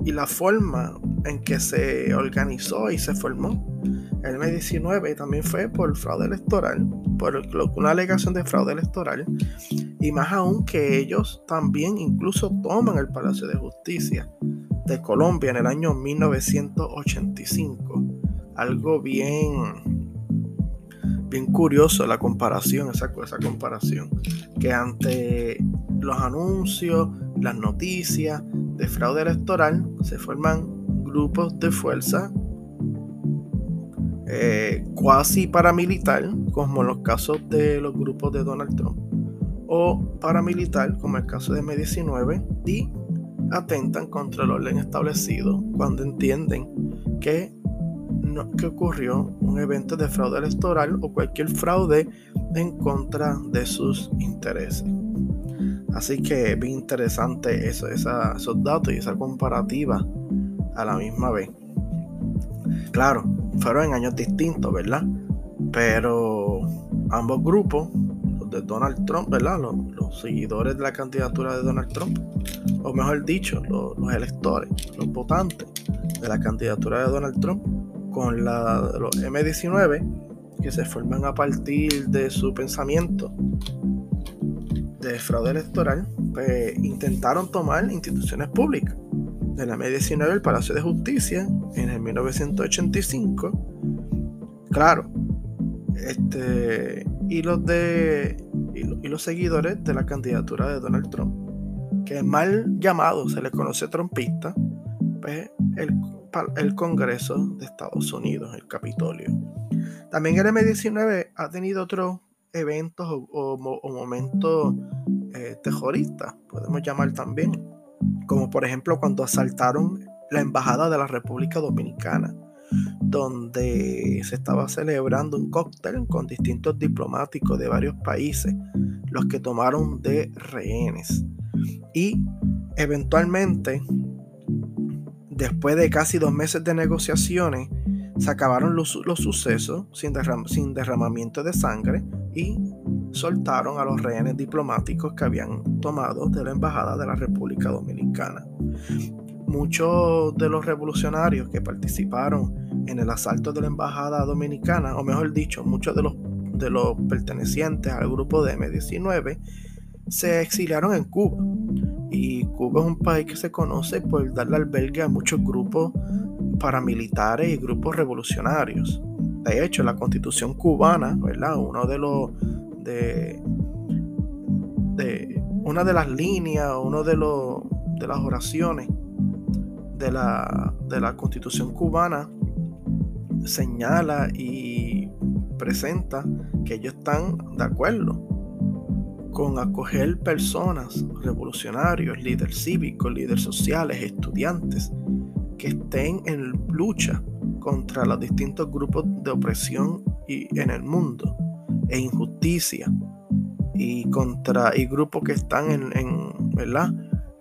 B: y la forma en que se organizó y se formó el M19 también fue por fraude electoral, por una alegación de fraude electoral, y más aún que ellos también incluso toman el Palacio de Justicia de Colombia en el año 1985. Algo bien, bien curioso la comparación, esa, esa comparación, que ante los anuncios, las noticias de fraude electoral, se forman grupos de fuerza eh, paramilitar, como los casos de los grupos de Donald Trump, o paramilitar, como el caso de M19, y atentan contra el orden establecido cuando entienden que, no, que ocurrió un evento de fraude electoral o cualquier fraude en contra de sus intereses. Así que bien interesante eso, esos datos y esa comparativa a la misma vez. Claro, fueron en años distintos, ¿verdad? Pero ambos grupos, los de Donald Trump, ¿verdad? Los, seguidores de la candidatura de Donald Trump, o mejor dicho, los, electores, los votantes, de la candidatura de Donald Trump con los M19 que se forman a partir de su pensamiento de fraude electoral, pues intentaron tomar instituciones públicas. De la M19 el Palacio de Justicia en el 1985. Claro, este, y los de y, los seguidores de la candidatura de Donald Trump, que es mal llamado, se le conoce trompista, pues el, el Congreso de Estados Unidos, el Capitolio. También el M19 ha tenido otros eventos o, momentos eh, terroristas, podemos llamar también, como por ejemplo cuando asaltaron la embajada de la República Dominicana donde se estaba celebrando un cóctel con distintos diplomáticos de varios países, los que tomaron de rehenes. Y eventualmente, después de casi dos meses de negociaciones, se acabaron los, sucesos sin, sin derramamiento de sangre y soltaron a los rehenes diplomáticos que habían tomado de la Embajada de la República Dominicana muchos de los revolucionarios que participaron en el asalto de la embajada dominicana, o mejor dicho, muchos de los, de los pertenecientes al grupo de M19, se exiliaron en Cuba. Y Cuba es un país que se conoce por darle albergue a muchos grupos paramilitares y grupos revolucionarios. De hecho, la constitución cubana, ¿verdad? Uno de los de, una de las líneas, uno de los de las oraciones de la, de la constitución cubana señala y presenta que ellos están de acuerdo con acoger personas, revolucionarios, líderes cívicos, líderes sociales, estudiantes, que estén en lucha contra los distintos grupos de opresión y, en el mundo e injusticia y contra y grupos que están en, en ¿verdad?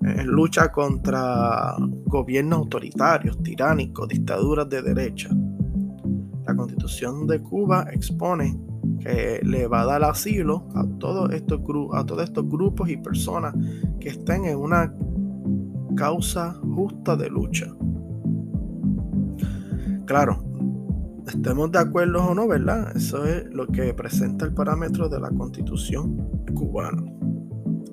B: en lucha contra gobiernos autoritarios, tiránicos, dictaduras de derecha. La constitución de Cuba expone que le va a dar asilo a todos estos, a todos estos grupos y personas que estén en una causa justa de lucha. Claro, estemos de acuerdo o no, ¿verdad? Eso es lo que presenta el parámetro de la constitución cubana.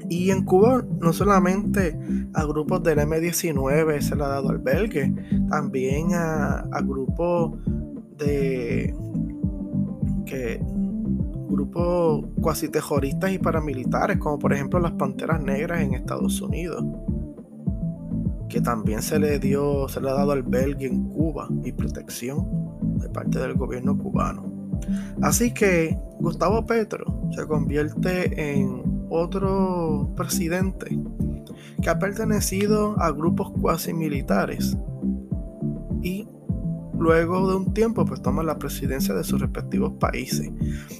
B: Y en Cuba no solamente a grupos del M19 se le ha dado albergue, también a, grupos de que grupos cuasi terroristas y paramilitares, como por ejemplo las Panteras Negras en Estados Unidos, que también se le dio, se le ha dado albergue en Cuba y protección de parte del gobierno cubano. Así que Gustavo Petro se convierte en otro presidente que ha pertenecido a grupos cuasi militares y luego de un tiempo pues toma la presidencia de sus respectivos países.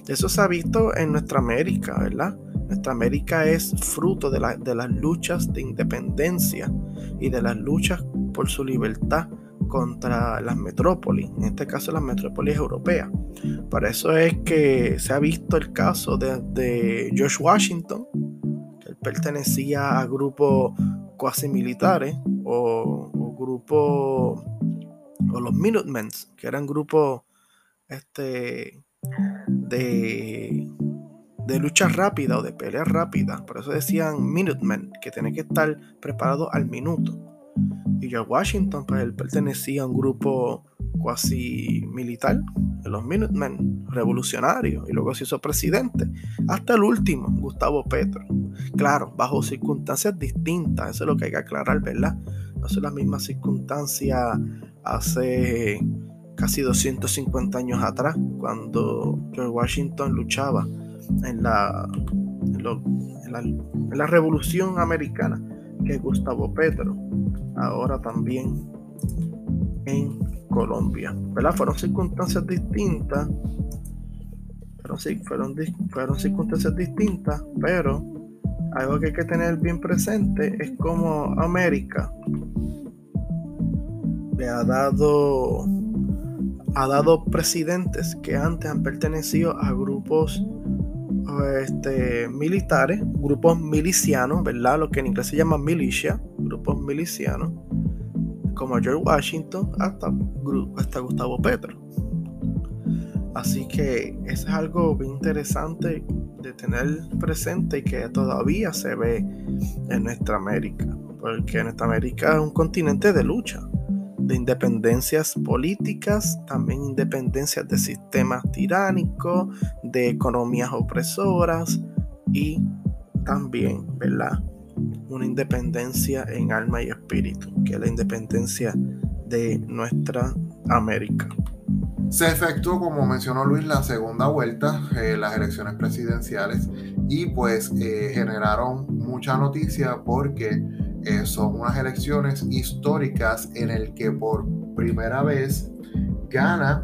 B: Eso se ha visto en nuestra América, ¿verdad? Nuestra América es fruto de, de las luchas de independencia y de las luchas por su libertad contra las metrópolis, en este caso las metrópolis europeas. Por eso es que se ha visto el caso de, George Washington, que él pertenecía a grupos cuasi militares o, grupos, o los Minutemen, que eran grupos este, de, de lucha rápida o de pelea rápida. Por eso decían Minutemen, que tienen que estar preparados al minuto. Y George Washington, pues él pertenecía a un grupo cuasi militar, de los Minutemen, revolucionarios, y luego se hizo presidente, hasta el último, Gustavo Petro. Claro, bajo circunstancias distintas, eso es lo que hay que aclarar, ¿verdad? No son las mismas circunstancias hace casi 250 años atrás, cuando George Washington luchaba en la, en la Revolución Americana que Gustavo Petro, ahora también en Colombia. Fueron circunstancias distintas, pero sí, fueron, fueron circunstancias distintas, pero algo que hay que tener bien presente es como América le ha dado ha dado presidentes que antes han pertenecido a grupos este, militares, grupos milicianos, ¿verdad? Lo que en inglés se llama milicia, grupos milicianos, como George Washington hasta, hasta Gustavo Petro. Así que eso es algo bien interesante de tener presente y que todavía se ve en nuestra América, porque nuestra América es un continente de lucha, de independencias políticas, también independencias de sistemas tiránicos, de economías opresoras y también, ¿verdad? Una independencia en alma y espíritu, que es la independencia de nuestra América.
A: Se efectuó, como mencionó Luis, la segunda vuelta, eh, las elecciones presidenciales, y pues eh, generaron mucha noticia porque eh, son unas elecciones históricas en el que por primera vez gana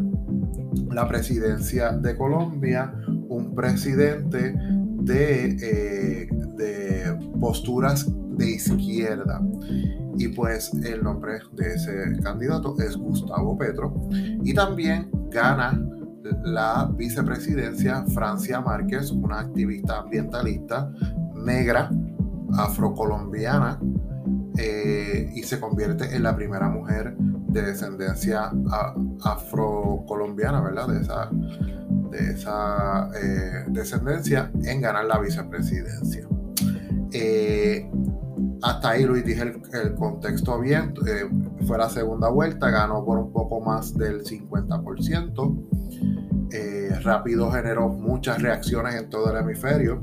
A: la presidencia de Colombia un presidente de, de posturas de izquierda. Y pues el nombre de ese candidato es Gustavo Petro. Y también gana la vicepresidencia Francia Márquez, una activista ambientalista negra, afrocolombiana, eh, y se convierte en la primera mujer de descendencia afrocolombiana, ¿verdad? De esa, de esa eh, descendencia en ganar la vicepresidencia. Eh, hasta ahí Luis dije el, contexto bien. Fue la segunda vuelta, ganó por un poco más del 50%. Eh, rápido generó muchas reacciones en todo el hemisferio,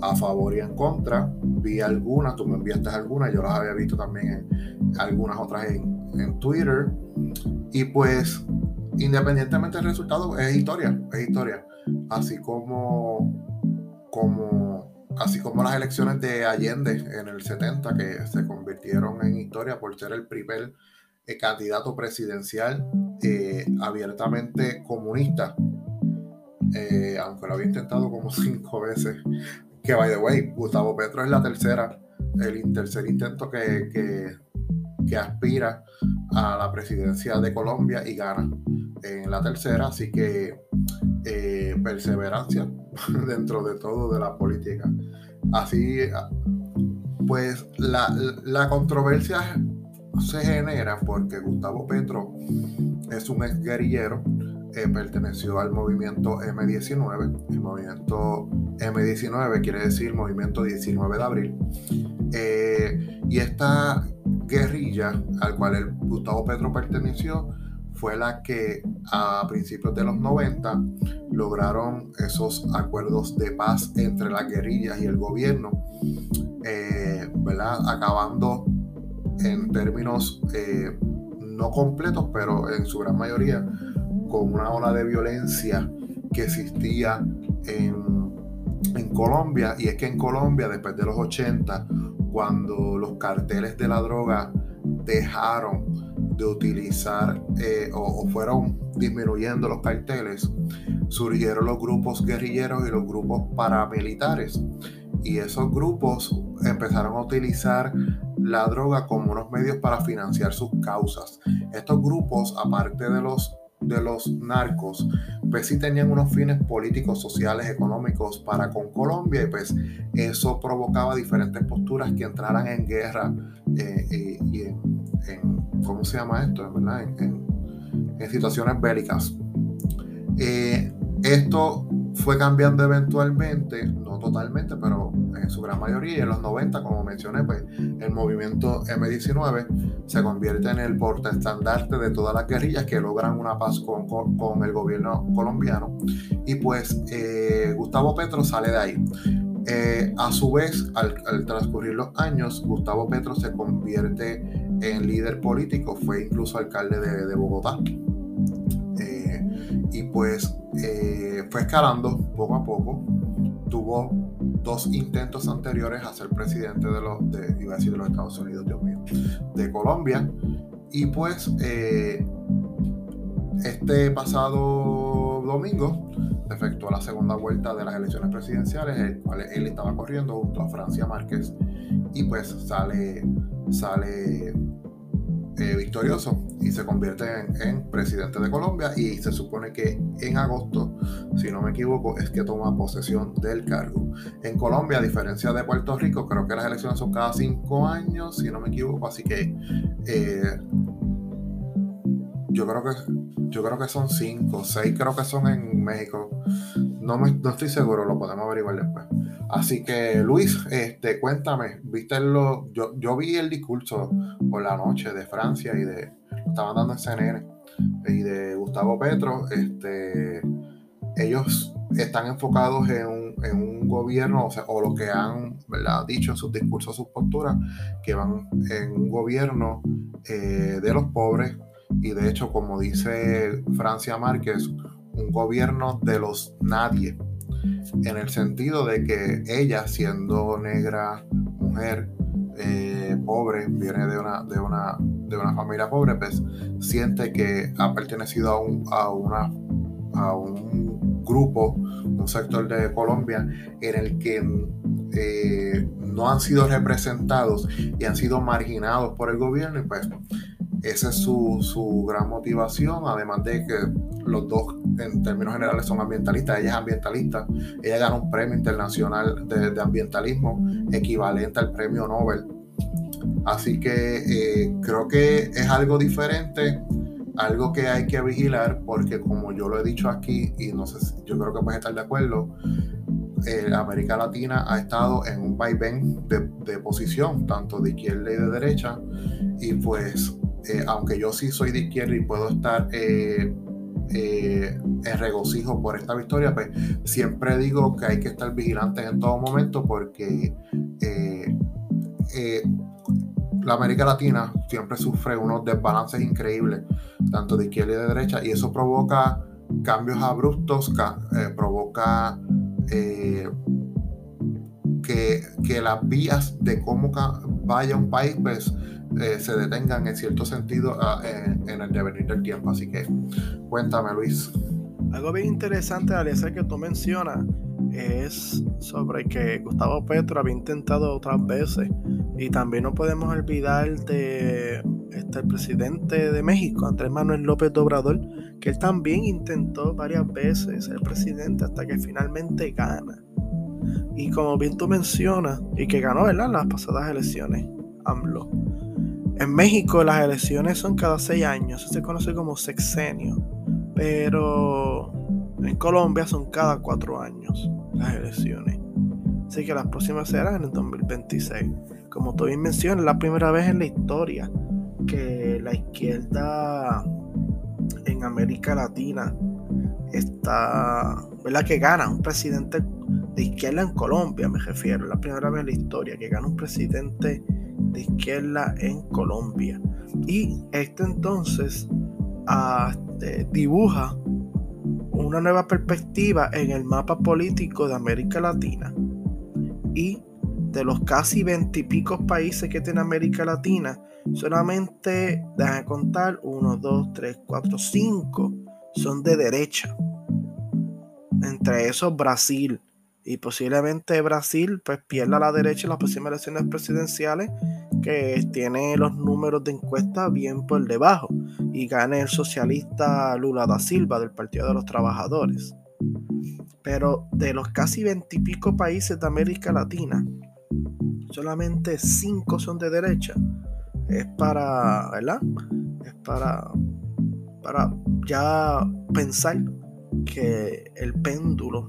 A: a favor y en contra. Vi algunas, tú me enviaste algunas, yo las había visto también en algunas otras en, en Twitter. Y pues, independientemente del resultado, es historia, es historia. Así como, como así como las elecciones de Allende en el 70, que se convirtieron en historia por ser el primer eh, candidato presidencial eh, abiertamente comunista, eh, aunque lo había intentado como cinco veces. Que, by the way, Gustavo Petro es la tercera, el tercer intento que, que, aspira a la presidencia de Colombia y gana en la tercera, así que perseverancia dentro de todo de la política. Así, pues la, controversia se genera porque Gustavo Petro es un ex guerrillero, perteneció al movimiento M19. El movimiento M19 quiere decir movimiento 19 de abril. Eh, y esta guerrilla al cual el Gustavo Petro perteneció fue la que a principios de los 90 lograron esos acuerdos de paz entre las guerrillas y el gobierno, eh, ¿verdad? Acabando en términos eh, no completos, pero en su gran mayoría, con una ola de violencia que existía en, Colombia. Y es que en Colombia, después de los 80, cuando los carteles de la droga dejaron de utilizar eh, o, fueron disminuyendo los carteles, surgieron los grupos guerrilleros y los grupos paramilitares. Y esos grupos empezaron a utilizar la droga como unos medios para financiar sus causas. Estos grupos, aparte de los de los narcos, pues sí tenían unos fines políticos, sociales, económicos para con Colombia y pues eso provocaba diferentes posturas que entraran en guerra eh, y en ¿cómo se llama esto? ¿verdad? En, situaciones bélicas. Eh, esto fue cambiando eventualmente, no totalmente, pero en su gran mayoría, y en los 90, como mencioné, pues el movimiento M19 se convierte en el portaestandarte de todas las guerrillas que logran una paz con, con, el gobierno colombiano. Y pues eh, Gustavo Petro sale de ahí. Eh, a su vez, al, al, transcurrir los años, Gustavo Petro se convierte en líder político, fue incluso alcalde de, Bogotá. Y pues eh, fue escalando poco a poco. Tuvo dos intentos anteriores a ser presidente de los, de, de los Estados Unidos, Dios mío, de Colombia. Y pues eh, este pasado domingo efectuó la segunda vuelta de las elecciones presidenciales, el cual él estaba corriendo junto a Francia Márquez y pues sale, sale eh, victorioso y se convierte en, presidente de Colombia y se supone que en agosto, si no me equivoco, es que toma posesión del cargo. En Colombia, a diferencia de Puerto Rico, creo que las elecciones son cada cinco años, si no me equivoco, así que eh, yo creo que yo creo que son cinco, seis creo que son en México. No, me, no estoy seguro, lo podemos averiguar después. Así que Luis, este, cuéntame, viste lo, yo, yo vi el discurso por la noche de Francia y de, estaban dando en CNN y de Gustavo Petro, este, ellos están enfocados en un, gobierno, o, sea, o lo que han dicho en sus discursos, sus posturas, que van en un gobierno eh, de los pobres y de hecho, como dice Francia Márquez, un gobierno de los nadie, en el sentido de que ella, siendo negra, mujer, eh, pobre, viene de una, de, una, de una familia pobre, pues siente que ha pertenecido a un, a una, a un grupo, un sector de Colombia en el que eh, no han sido representados y han sido marginados por el gobierno y pues esa es su, gran motivación, además de que los dos en términos generales son ambientalistas, ella es ambientalista, ella gana un premio internacional de, ambientalismo equivalente al premio Nobel. Así que eh, creo que es algo diferente, algo que hay que vigilar, porque como yo lo he dicho aquí, y no sé, yo creo que puedes estar de acuerdo, eh, América Latina ha estado en un vaivén de, de posición, tanto de izquierda y de derecha, y pues eh, aunque yo sí soy de izquierda y puedo estar eh, eh, en regocijo por esta victoria, pues siempre digo que hay que estar vigilantes en todo momento porque la América Latina siempre sufre unos desbalances increíbles, tanto de izquierda y de derecha, y eso provoca cambios abruptos, provoca que, que, las vías de cómo vaya un país, pues eh, se detengan en cierto sentido ah, en, el devenir del tiempo. Así que cuéntame, Luis.
B: Algo bien interesante, Alicia, que tú mencionas es sobre que Gustavo Petro había intentado otras veces y también no podemos olvidar de este, el presidente de México, Andrés Manuel López Obrador, que él también intentó varias veces ser presidente hasta que finalmente gana. Y como bien tú mencionas, y que ganó, ¿verdad? Las pasadas elecciones, AMLO. En México las elecciones son cada seis años, se conoce como sexenio, pero en Colombia son cada cuatro años las elecciones. Así que las próximas serán en el 2026. Como tú bien mencionas, es la primera vez en la historia que la izquierda en América Latina está, ¿verdad? Que gana un presidente de izquierda en Colombia, me refiero. Es la primera vez en la historia que gana un presidente de izquierda en Colombia. Y esto entonces ah, este, dibuja una nueva perspectiva en el mapa político de América Latina. Y de los casi veintipico países que tiene América Latina, solamente, déjame contar, 1, 2, 3, 4, 5 son de derecha. Entre esos Brasil, y posiblemente Brasil pues pierda la derecha en las próximas elecciones presidenciales que tiene los números de encuesta bien por debajo y gane el socialista Lula da Silva del Partido de los Trabajadores. Pero de los casi veintipico países de América Latina, solamente cinco son de derecha. Es para, ¿verdad? Es para, para ya pensar que el péndulo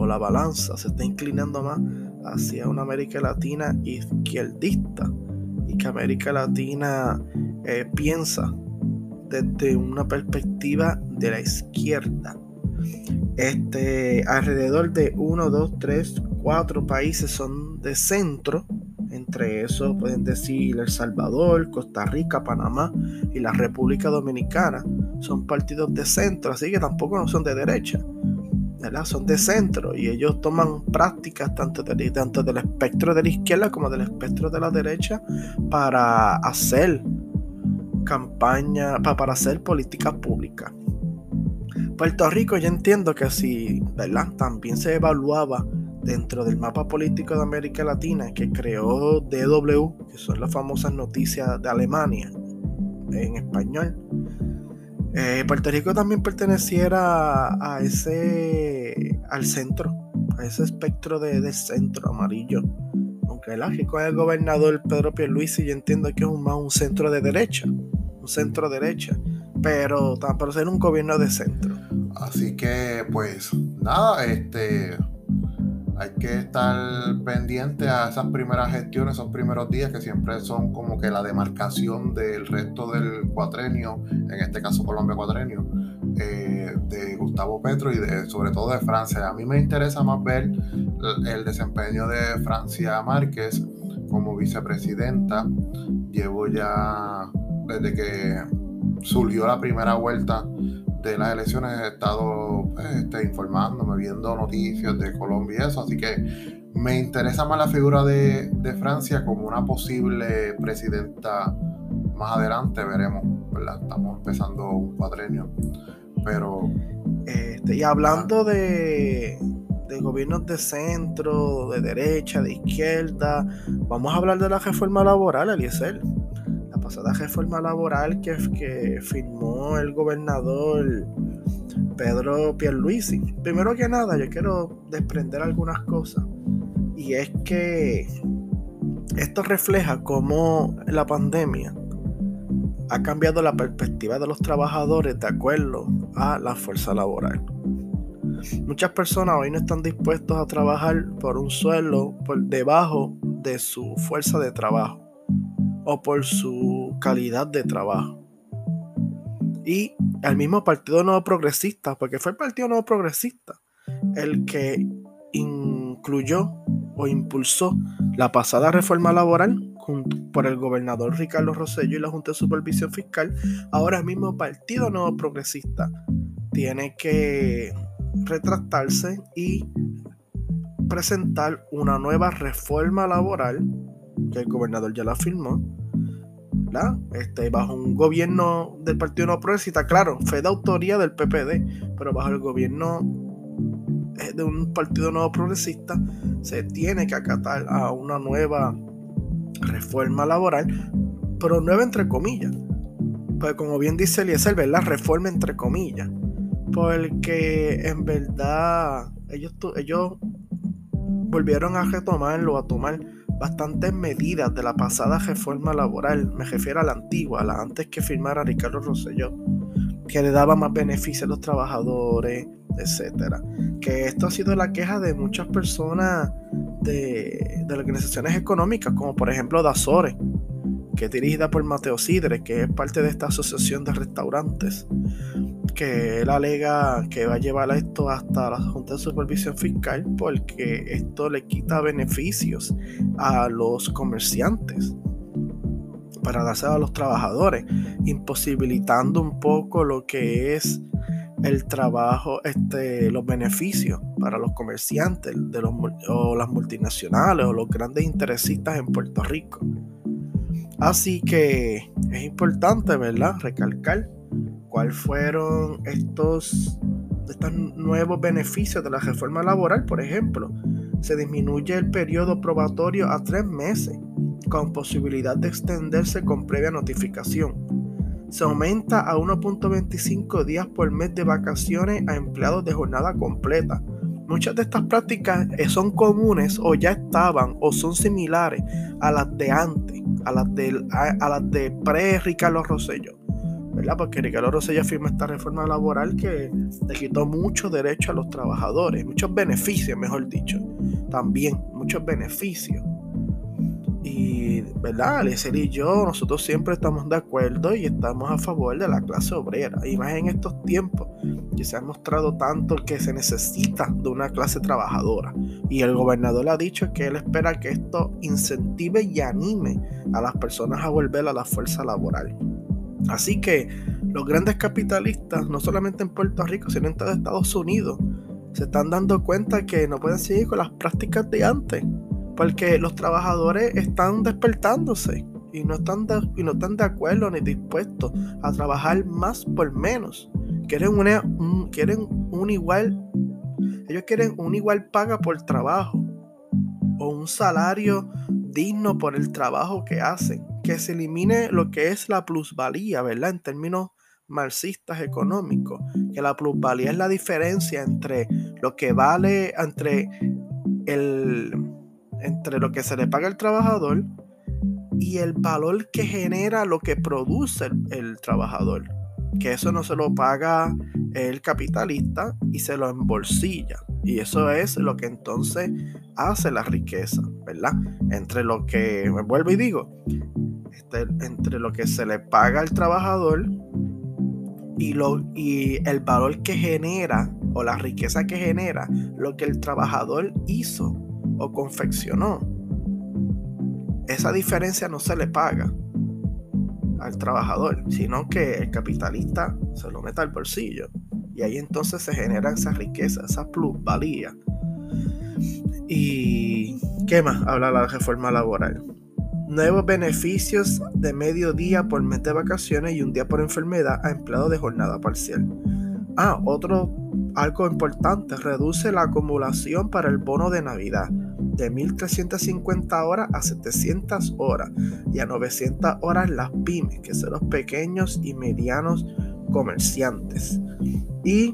B: o la balanza se está inclinando más hacia una América Latina izquierdista y que América Latina eh, piensa desde una perspectiva de la izquierda. Este, alrededor de 1, 2, 3, 4 países son de centro. Entre esos pueden decir El Salvador, Costa Rica, Panamá y la República Dominicana. Son partidos de centro, así que tampoco no son de derecha son de centro y ellos toman prácticas tanto, tanto del espectro de la izquierda como del espectro de la derecha para hacer campaña, para, hacer política pública. Puerto Rico yo entiendo que si ¿verdad? también se evaluaba dentro del mapa político de América Latina que creó DW, que son las famosas noticias de Alemania en español, eh, Puerto Rico también perteneciera a ese, al centro, a ese espectro de, centro amarillo. Aunque el con el gobernador Pedro Pierluisi yo entiendo que es más un centro de derecha, un centro derecha. pero, para ser un gobierno de centro.
A: Así que, pues, nada, este hay que estar pendiente a esas primeras gestiones, esos primeros días que siempre son como que la demarcación del resto del cuatrenio, en este caso Colombia cuatrenio, eh, de Gustavo Petro y de, sobre todo de Francia. A mí me interesa más ver el desempeño de Francia Márquez como vicepresidenta. Llevo ya desde que surgió la primera vuelta de las elecciones he estado pues, este, informándome, viendo noticias de Colombia y eso, así que me interesa más la figura de, Francia como una posible presidenta más adelante, veremos. Estamos empezando un cuadrenio, pero...
B: Este, y hablando de, de gobiernos de centro, de derecha, de izquierda, vamos a hablar de la reforma laboral, Eliezer pasada reforma laboral que, que firmó el gobernador Pedro Pierluisi. Primero que nada, yo quiero desprender algunas cosas. Y es que esto refleja cómo la pandemia ha cambiado la perspectiva de los trabajadores de acuerdo a la fuerza laboral. Muchas personas hoy no están dispuestos a trabajar por un sueldo por debajo de su fuerza de trabajo o por su calidad de trabajo. Y el mismo Partido Nuevo Progresista, porque fue el Partido Nuevo Progresista el que incluyó o impulsó la pasada reforma laboral por el gobernador Ricardo Rosello y la Junta de Supervisión Fiscal, ahora mismo Partido Nuevo Progresista tiene que retractarse y presentar una nueva reforma laboral que el gobernador ya la firmó, este, bajo un gobierno del Partido No Progresista, claro, fue de autoría del PPD, pero bajo el gobierno de un Partido Nuevo Progresista se tiene que acatar a una nueva reforma laboral, pero nueva entre comillas. Pues como bien dice Eliezer, ¿verdad? Reforma entre comillas. Porque en verdad ellos, ellos volvieron a retomarlo, a tomar bastantes medidas de la pasada reforma laboral, me refiero a la antigua, a la antes que firmara Ricardo Rosselló, que le daba más beneficios a los trabajadores, etcétera. Que esto ha sido la queja de muchas personas de, de organizaciones económicas, como por ejemplo Dazore, que es dirigida por Mateo Sidre, que es parte de esta asociación de restaurantes que él alega que va a llevar esto hasta la Junta de Supervisión Fiscal porque esto le quita beneficios a los comerciantes para darse a los trabajadores, imposibilitando un poco lo que es el trabajo, este, los beneficios para los comerciantes de los, o las multinacionales o los grandes interesistas en Puerto Rico. Así que es importante, ¿verdad? Recalcar cuáles fueron estos, estos nuevos beneficios de la reforma laboral, por ejemplo. Se disminuye el periodo probatorio a tres meses, con posibilidad de extenderse con previa notificación. Se aumenta a 1.25 días por mes de vacaciones a empleados de jornada completa. Muchas de estas prácticas eh, son comunes o ya estaban o son similares a las de antes, a las de, a, las de pre-Ricardo Rosello. ¿verdad? Porque Ricardo Rosella firma esta reforma laboral que le quitó muchos derechos a los trabajadores, muchos beneficios, mejor dicho, también muchos beneficios. Y, ¿verdad? Eliezer y yo, nosotros siempre estamos de acuerdo y estamos a favor de la clase obrera. Y más en estos tiempos que se ha mostrado tanto que se necesita de una clase trabajadora. Y el gobernador ha dicho que él espera que esto incentive y anime a las personas a volver a la fuerza laboral. Así que los grandes capitalistas, no solamente en Puerto Rico, sino en todo Estados Unidos, se están dando cuenta que no pueden seguir con las prácticas de antes, porque los trabajadores están despertándose y no están de, y no están de acuerdo ni dispuestos a trabajar más por menos. Quieren un, quieren un igual, ellos quieren un igual paga por trabajo o un salario digno por el trabajo que hacen que se elimine lo que es la plusvalía, ¿verdad? En términos marxistas económicos, que la plusvalía es la diferencia entre lo que vale, entre, el, entre lo que se le paga al trabajador y el valor que genera lo que produce el, trabajador. que eso no se lo paga el capitalista y se lo embolsilla. Y eso es lo que entonces hace la riqueza, ¿verdad? Entre lo que, me vuelvo y digo, este, entre lo que se le paga al trabajador y, lo, y el valor que genera o la riqueza que genera lo que el trabajador hizo o confeccionó. Esa diferencia no se le paga al trabajador, sino que el capitalista se lo mete al bolsillo. Y ahí entonces se genera esa riqueza, esa plusvalía. ¿Y qué más habla la reforma laboral? Nuevos beneficios de medio día por mes de vacaciones y un día por enfermedad a empleados de jornada parcial. Ah, otro algo importante, reduce la acumulación para el bono de Navidad de 1.350 horas a 700 horas y a 900 horas las pymes, que son los pequeños y medianos comerciantes. Y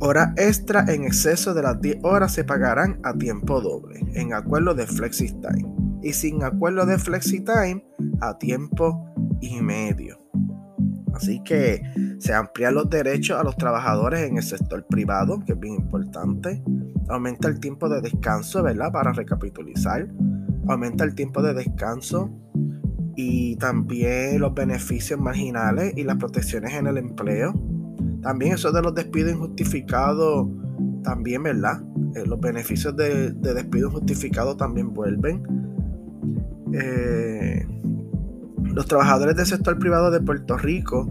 B: horas extra en exceso de las 10 horas se pagarán a tiempo doble, en acuerdo de FlexiTime. Y sin acuerdo de FlexiTime, a tiempo y medio. Así que se amplían los derechos a los trabajadores en el sector privado, que es bien importante. Aumenta el tiempo de descanso, ¿verdad? Para recapitulizar. Aumenta el tiempo de descanso y también los beneficios marginales y las protecciones en el empleo. También eso de los despidos injustificados, también, ¿verdad? Eh, los beneficios de, despido injustificado también vuelven. Eh, los trabajadores del sector privado de Puerto Rico,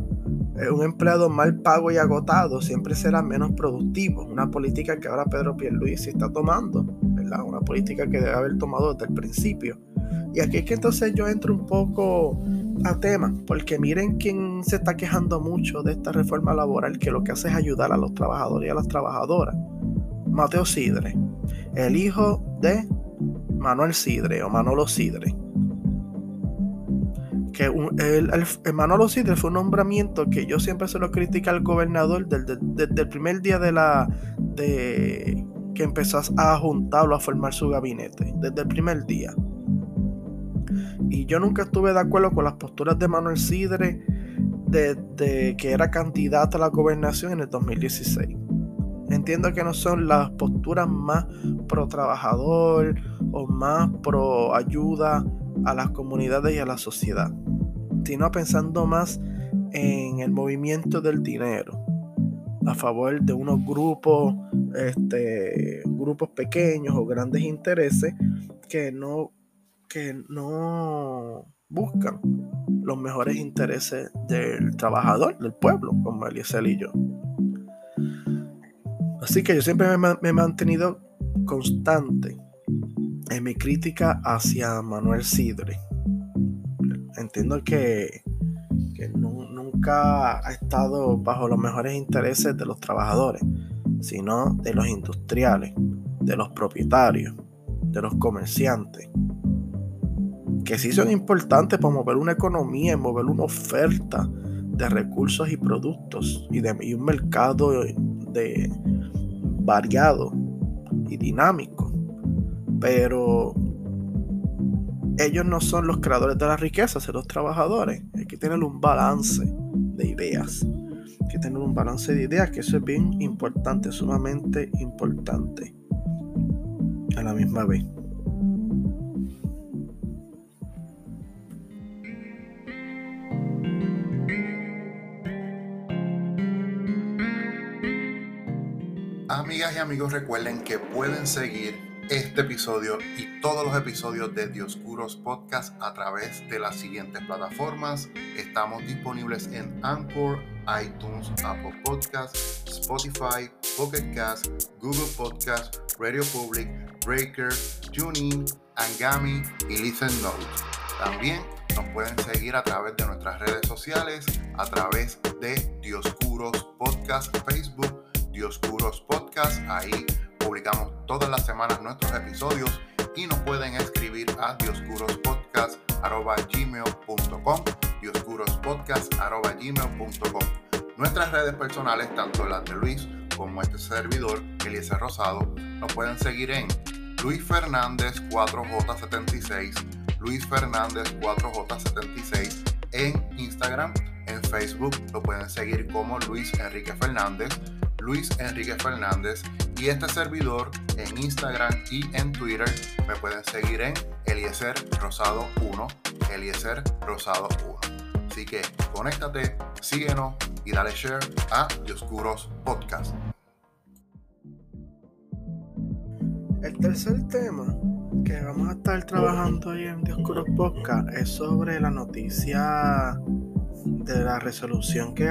B: un empleado mal pago y agotado siempre será menos productivo. Una política que ahora Pedro Pierluisi está tomando, ¿verdad? Una política que debe haber tomado desde el principio. Y aquí es que entonces yo entro un poco a tema, porque miren quién se está quejando mucho de esta reforma laboral, que lo que hace es ayudar a los trabajadores y a las trabajadoras. Mateo Sidre, el hijo de Manuel Sidre o Manolo Sidre. Que el, Manolo Sidre fue un nombramiento que yo siempre se lo critica al gobernador desde, desde el primer día de la de que empezó a juntarlo a formar su gabinete, desde el primer día y yo nunca estuve de acuerdo con las posturas de Manuel Sidre desde que era candidato a la gobernación en el 2016. Entiendo que no son las posturas más pro trabajador o más pro ayuda a las comunidades y a la sociedad, sino pensando más en el movimiento del dinero a favor de unos grupos, este, grupos pequeños o grandes intereses que no que no buscan los mejores intereses del trabajador, del pueblo, como Eliezer y yo. Así que yo siempre me, he mantenido constante en mi crítica hacia Manuel Sidre. Entiendo que, que nunca ha estado bajo los mejores intereses de los trabajadores, sino de los industriales, de los propietarios, de los comerciantes que sí son importantes para mover una economía y mover una oferta de recursos y productos y, de, un mercado de, variado y dinámico. Pero ellos no son los creadores de la riqueza, son los trabajadores. Hay que tener un balance de ideas. Hay que tener un balance de ideas, que eso es bien importante, sumamente importante. A la misma vez.
A: Amigas y amigos, recuerden que pueden seguir este episodio y todos los episodios de Dioscuros Podcast a través de las siguientes plataformas. Estamos disponibles en Anchor, iTunes, Apple Podcasts, Spotify, Pocket Cast, Google Podcast, Radio Public, Breaker, TuneIn, Angami y Listen Note. También nos pueden seguir a través de nuestras redes sociales, a través de Dioscuros Podcast, Facebook, Dioscuros Podcast. Ahí publicamos todas las semanas nuestros episodios y nos pueden escribir a dioscurospodcast.gmail.com dioscurospodcast.gmail.com Nuestras redes personales, tanto las de Luis como este servidor, Eliezer Rosado, nos pueden seguir en Luis Fernández 4J76, Luis Fernández 4J76 en Instagram, en Facebook lo pueden seguir como Luis Enrique Fernández, Luis Enrique Fernández y este servidor en Instagram y en Twitter me pueden seguir en Eliezer Rosado 1, Eliezer Rosado 1. Así que conéctate, síguenos y dale share a Dioscuros Podcast.
B: El tercer tema que vamos a estar trabajando hoy en Dioscuros Podcast es sobre la noticia de la resolución que,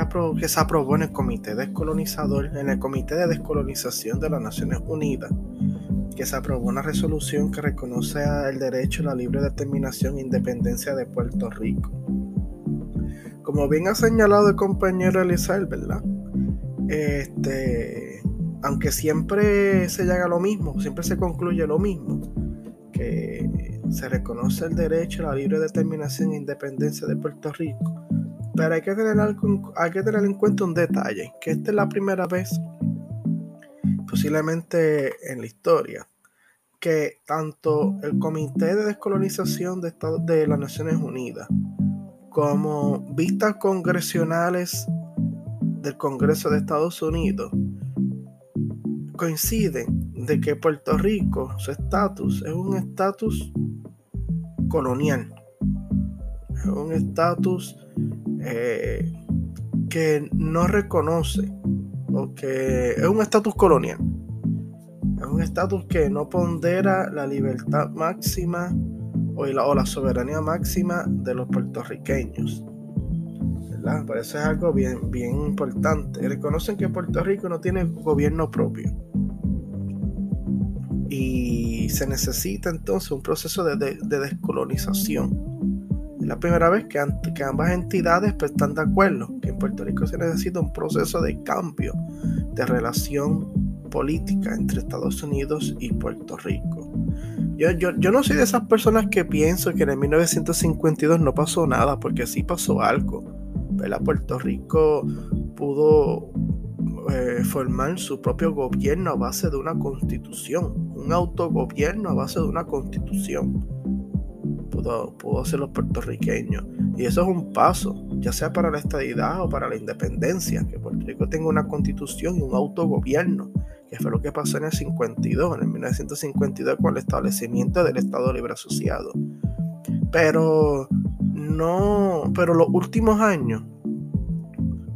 B: se aprobó en el Comité Descolonizador, en el Comité de Descolonización de las Naciones Unidas, que se aprobó una resolución que reconoce el derecho a la libre determinación e independencia de Puerto Rico. Como bien ha señalado el compañero Elizabeth. Este, aunque siempre se llega lo mismo, siempre se concluye lo mismo, que se reconoce el derecho a la libre determinación e independencia de Puerto Rico, pero hay que tener, algo, hay que tener en cuenta un detalle, que esta es la primera vez, posiblemente en la historia, que tanto el Comité de Descolonización de, de las Naciones Unidas como vistas congresionales del Congreso de Estados Unidos coinciden de que Puerto Rico, su estatus, es un estatus colonial. Es un estatus eh, que no reconoce o que es un estatus colonial. Es un estatus que no pondera la libertad máxima o la, soberanía máxima de los puertorriqueños. Por eso es algo bien, bien importante. Reconocen que Puerto Rico no tiene gobierno propio. Y se necesita entonces un proceso de, de, descolonización. Es la primera vez que, ambas entidades pues, están de acuerdo que en Puerto Rico se necesita un proceso de cambio de relación política entre Estados Unidos y Puerto Rico. Yo, no soy de esas personas que pienso que en el 1952 no pasó nada, porque sí pasó algo. Puerto Rico pudo eh, formar su propio gobierno a base de una constitución, un autogobierno a base de una constitución. Pudo, pudo hacer los puertorriqueños. Y eso es un paso, ya sea para la estadidad o para la independencia, que Puerto Rico tenga una constitución y un autogobierno, que fue lo que pasó en el 52, en el 1952 con el establecimiento del Estado Libre Asociado. Pero no, pero los últimos años,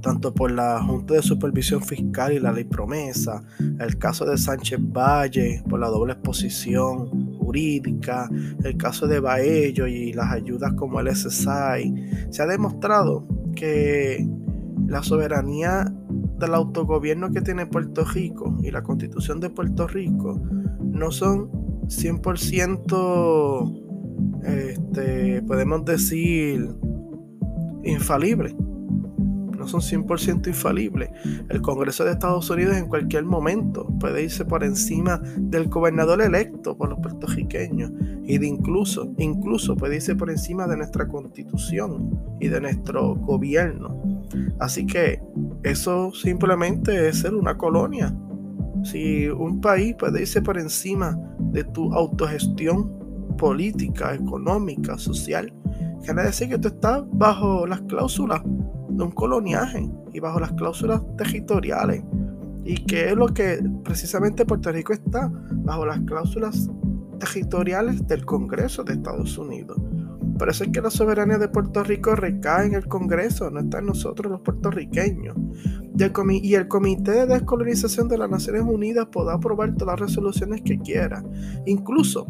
B: tanto por la Junta de Supervisión Fiscal y la Ley Promesa, el caso de Sánchez Valle por la doble exposición jurídica, el caso de Baello y las ayudas como el SSI, se ha demostrado que la soberanía del autogobierno que tiene Puerto Rico y la constitución de Puerto Rico no son 100% este, podemos decir, infalible No son 100% infalibles. El Congreso de Estados Unidos en cualquier momento puede irse por encima del gobernador electo por los puertorriqueños y de incluso, incluso puede irse por encima de nuestra constitución y de nuestro gobierno. Así que eso simplemente es ser una colonia. Si un país puede irse por encima de tu autogestión política, económica, social, quiere decir que tú estás bajo las cláusulas de un coloniaje y bajo las cláusulas territoriales. Y que es lo que precisamente Puerto Rico está bajo las cláusulas territoriales del Congreso de Estados Unidos. Por eso es que la soberanía de Puerto Rico recae en el Congreso, no está en nosotros los puertorriqueños. Y el, Comité de Descolonización de las Naciones Unidas podrá aprobar todas las resoluciones que quiera. Incluso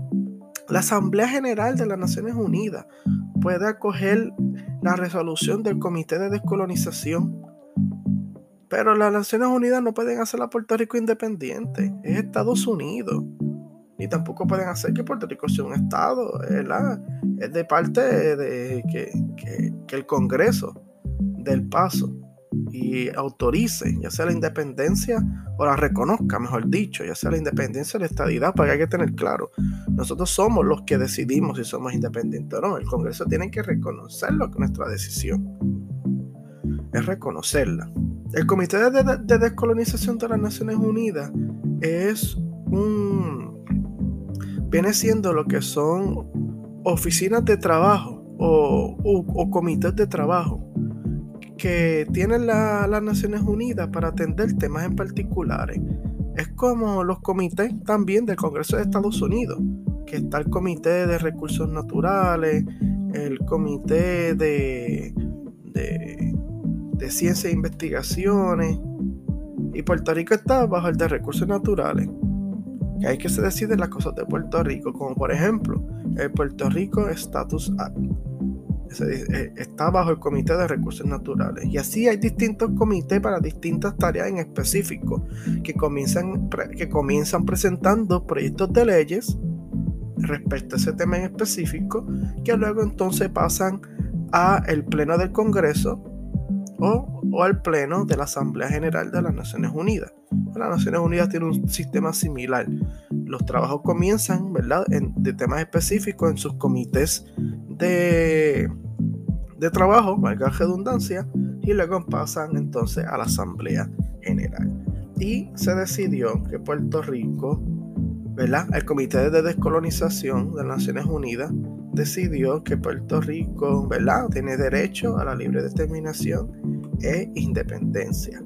B: la Asamblea General de las Naciones Unidas puede acoger la resolución del Comité de Descolonización, pero las Naciones Unidas no pueden hacer a Puerto Rico independiente, es Estados Unidos. Ni tampoco pueden hacer que Puerto Rico sea un Estado, es de parte de que, que el Congreso del paso y autorice, ya sea la independencia o la reconozca, mejor dicho, ya sea la independencia o la estadidad, porque hay que tener claro, nosotros somos los que decidimos si somos independientes o no, el Congreso tiene que reconocerlo nuestra decisión, es reconocerla. El Comité de, de Descolonización de las Naciones Unidas es un, viene siendo lo que son oficinas de trabajo o, o comités de trabajo que tienen las Naciones Unidas para atender temas en particulares. Es como los comités también del Congreso de Estados Unidos, que está el Comité de Recursos Naturales, el Comité de, de, Ciencia e Investigaciones, y Puerto Rico está bajo el de Recursos Naturales. Que hay que se deciden las cosas de Puerto Rico, como por ejemplo el Puerto Rico Status Act está bajo el Comité de Recursos Naturales. Y así hay distintos comités para distintas tareas en específico que comienzan, que comienzan presentando proyectos de leyes respecto a ese tema en específico, que luego entonces pasan a el Pleno del Congreso o, o al Pleno de la Asamblea General de las Naciones Unidas. Las Naciones Unidas tiene un sistema similar. Los trabajos comienzan, ¿verdad?, en, de temas específicos en sus comités de, de trabajo, valga redundancia, y luego pasan entonces a la Asamblea General. Y se decidió que Puerto Rico, ¿verdad? El Comité de Descolonización de las Naciones Unidas decidió que Puerto Rico, ¿verdad? Tiene derecho a la libre determinación e independencia.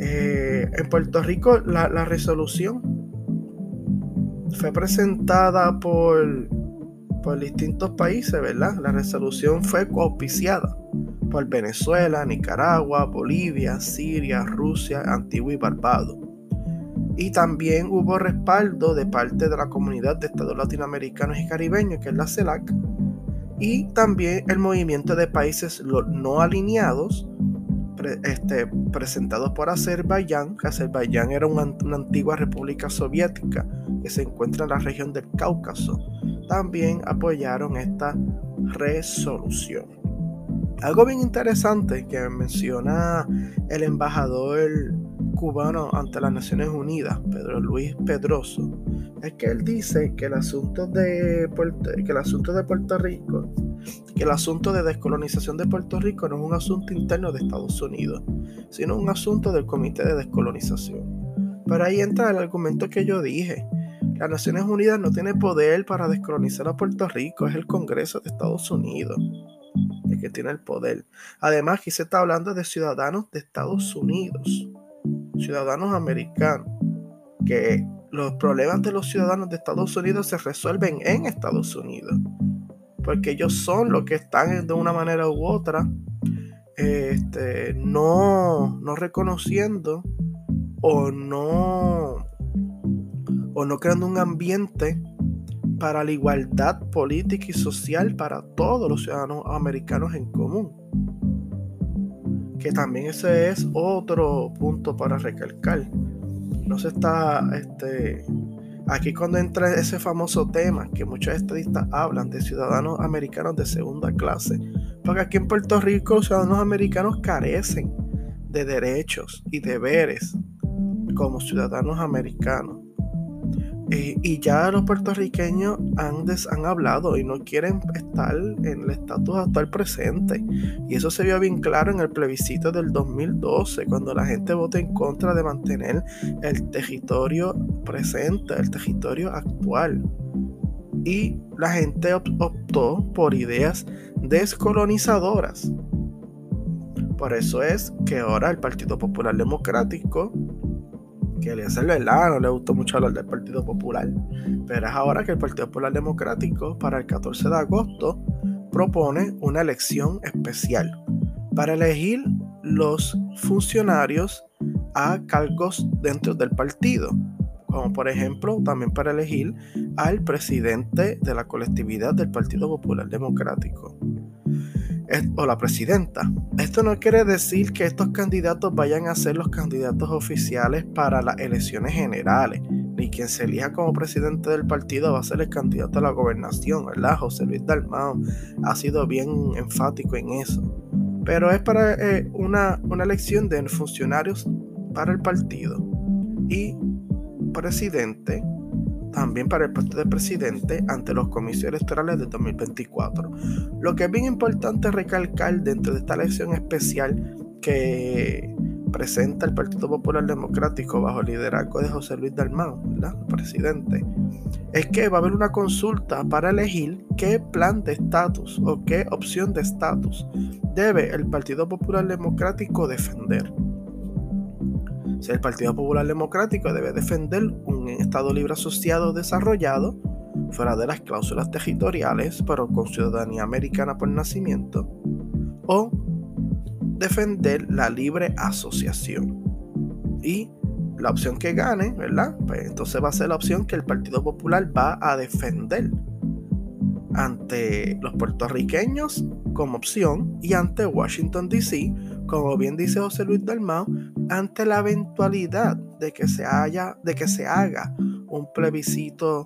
B: Eh, en Puerto Rico la, resolución fue presentada por por distintos países, ¿verdad? La resolución fue auspiciada por Venezuela, Nicaragua, Bolivia, Siria, Rusia, Antigua y Barbados. Y también hubo respaldo de parte de la comunidad de estados latinoamericanos y caribeños, que es la CELAC, y también el movimiento de países no alineados, este, presentados por Azerbaiyán, que Azerbaiyán era una antigua república soviética que se encuentra en la región del Cáucaso también apoyaron esta resolución. Algo bien interesante que menciona el embajador cubano ante las Naciones Unidas, Pedro Luis Pedroso, es que él dice que el asunto de Puerto, que el asunto de Puerto Rico, que el asunto de descolonización de Puerto Rico no es un asunto interno de Estados Unidos, sino un asunto del Comité de Descolonización. Pero ahí entra el argumento que yo dije, las Naciones Unidas no tiene poder para descolonizar a Puerto Rico, es el Congreso de Estados Unidos el que tiene el poder. Además, aquí se está hablando de ciudadanos de Estados Unidos, ciudadanos americanos, que los problemas de los ciudadanos de Estados Unidos se resuelven en Estados Unidos, porque ellos son los que están de una manera u otra este, no, no reconociendo o no o no creando un ambiente para la igualdad política y social para todos los ciudadanos americanos en común. Que también ese es otro punto para recalcar. No se está, este, aquí cuando entra ese famoso tema que muchos estadistas hablan de ciudadanos americanos de segunda clase, porque aquí en Puerto Rico los ciudadanos americanos carecen de derechos y deberes como ciudadanos americanos. Eh, y ya los puertorriqueños han, han hablado y no quieren estar en el estatus actual presente. Y eso se vio bien claro en el plebiscito del 2012, cuando la gente votó en contra de mantener el territorio presente, el territorio actual. Y la gente optó por ideas descolonizadoras. Por eso es que ahora el Partido Popular Democrático que hace verdad, no le gustó mucho hablar del Partido Popular, pero es ahora que el Partido Popular Democrático para el 14 de agosto propone una elección especial para elegir los funcionarios a cargos dentro del partido, como por ejemplo también para elegir al presidente de la colectividad del Partido Popular Democrático o la presidenta. Esto no quiere decir que estos candidatos vayan a ser los candidatos oficiales para las elecciones generales, ni quien se elija como presidente del partido va a ser el candidato a la gobernación, ¿verdad? José Luis Dalmao ha sido bien enfático en eso. Pero es para eh, una, una elección de funcionarios para el partido y presidente también para el puesto de presidente ante los comicios electorales de 2024. Lo que es bien importante recalcar dentro de esta elección especial que presenta el Partido Popular Democrático bajo el liderazgo de José Luis Dalmau, ¿verdad? presidente, es que va a haber una consulta para elegir qué plan de estatus o qué opción de estatus debe el Partido Popular Democrático defender. Si el Partido Popular Democrático debe defender un Estado libre asociado desarrollado, fuera de las cláusulas territoriales, pero con ciudadanía americana por nacimiento, o defender la libre asociación. Y la opción que gane, ¿verdad? Pues entonces va a ser la opción que el Partido Popular va a defender ante los puertorriqueños como opción y ante Washington DC, como bien dice José Luis Dalmau, ante la eventualidad de que se haya, de que se haga un plebiscito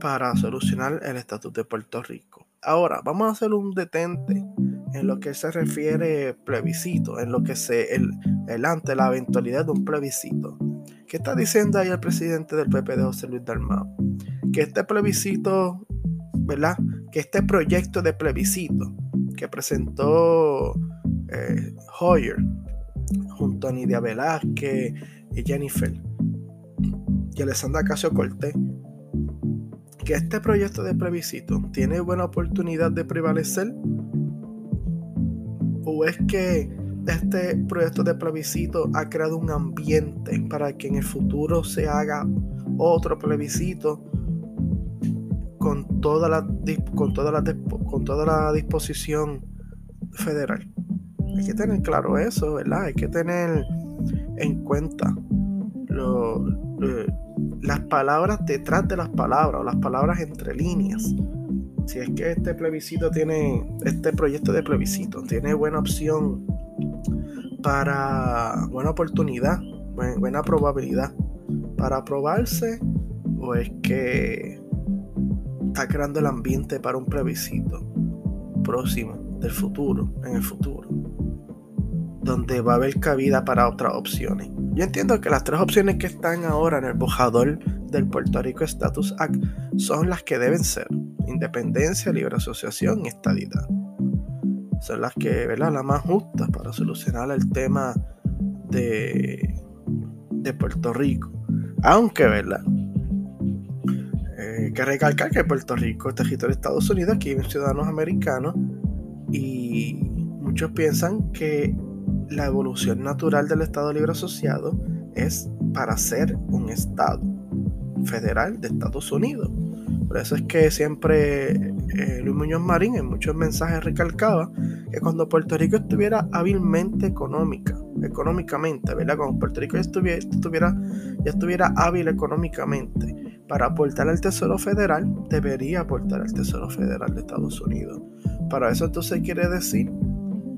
B: para solucionar el estatus de Puerto Rico. Ahora, vamos a hacer un detente en lo que se refiere plebiscito, en lo que se el, el ante la eventualidad de un plebiscito. ¿Qué está diciendo ahí el presidente del PP de José Luis Dalmau? Que este plebiscito, ¿verdad? Que este proyecto de plebiscito que presentó eh, Hoyer junto a Nidia Velázquez y Jennifer y Alessandra Casio Cortés que este proyecto de plebiscito tiene buena oportunidad de prevalecer? ¿O es que este proyecto de plebiscito ha creado un ambiente para que en el futuro se haga otro plebiscito con toda la, con toda la, con toda la disposición federal? Hay que tener claro eso, ¿verdad? Hay que tener en cuenta lo, las palabras detrás de las palabras o las palabras entre líneas. Si es que este plebiscito tiene, este proyecto de plebiscito tiene buena opción para, buena oportunidad, buena probabilidad para aprobarse, o es que está creando el ambiente para un plebiscito próximo del futuro, en el futuro, donde va a haber cabida para otras opciones. Yo entiendo que las tres opciones que están ahora en el bojador del Puerto Rico Status Act son las que deben ser. Independencia, libre asociación y estadidad. Son las que, ¿verdad? Las más justas para solucionar el tema de, de Puerto Rico. Aunque, ¿verdad? Eh, hay que recalcar que Puerto Rico es territorio de Estados Unidos, aquí hay ciudadanos americanos y muchos piensan que la evolución natural del Estado Libre Asociado es para ser un Estado federal de Estados Unidos. Por eso es que siempre eh, Luis Muñoz Marín en muchos mensajes recalcaba que cuando Puerto Rico estuviera hábilmente económica, económicamente, ¿verdad? Cuando Puerto Rico estuviera, estuviera, ya estuviera hábil económicamente para aportar al Tesoro Federal, debería aportar al Tesoro Federal de Estados Unidos. Para eso entonces quiere decir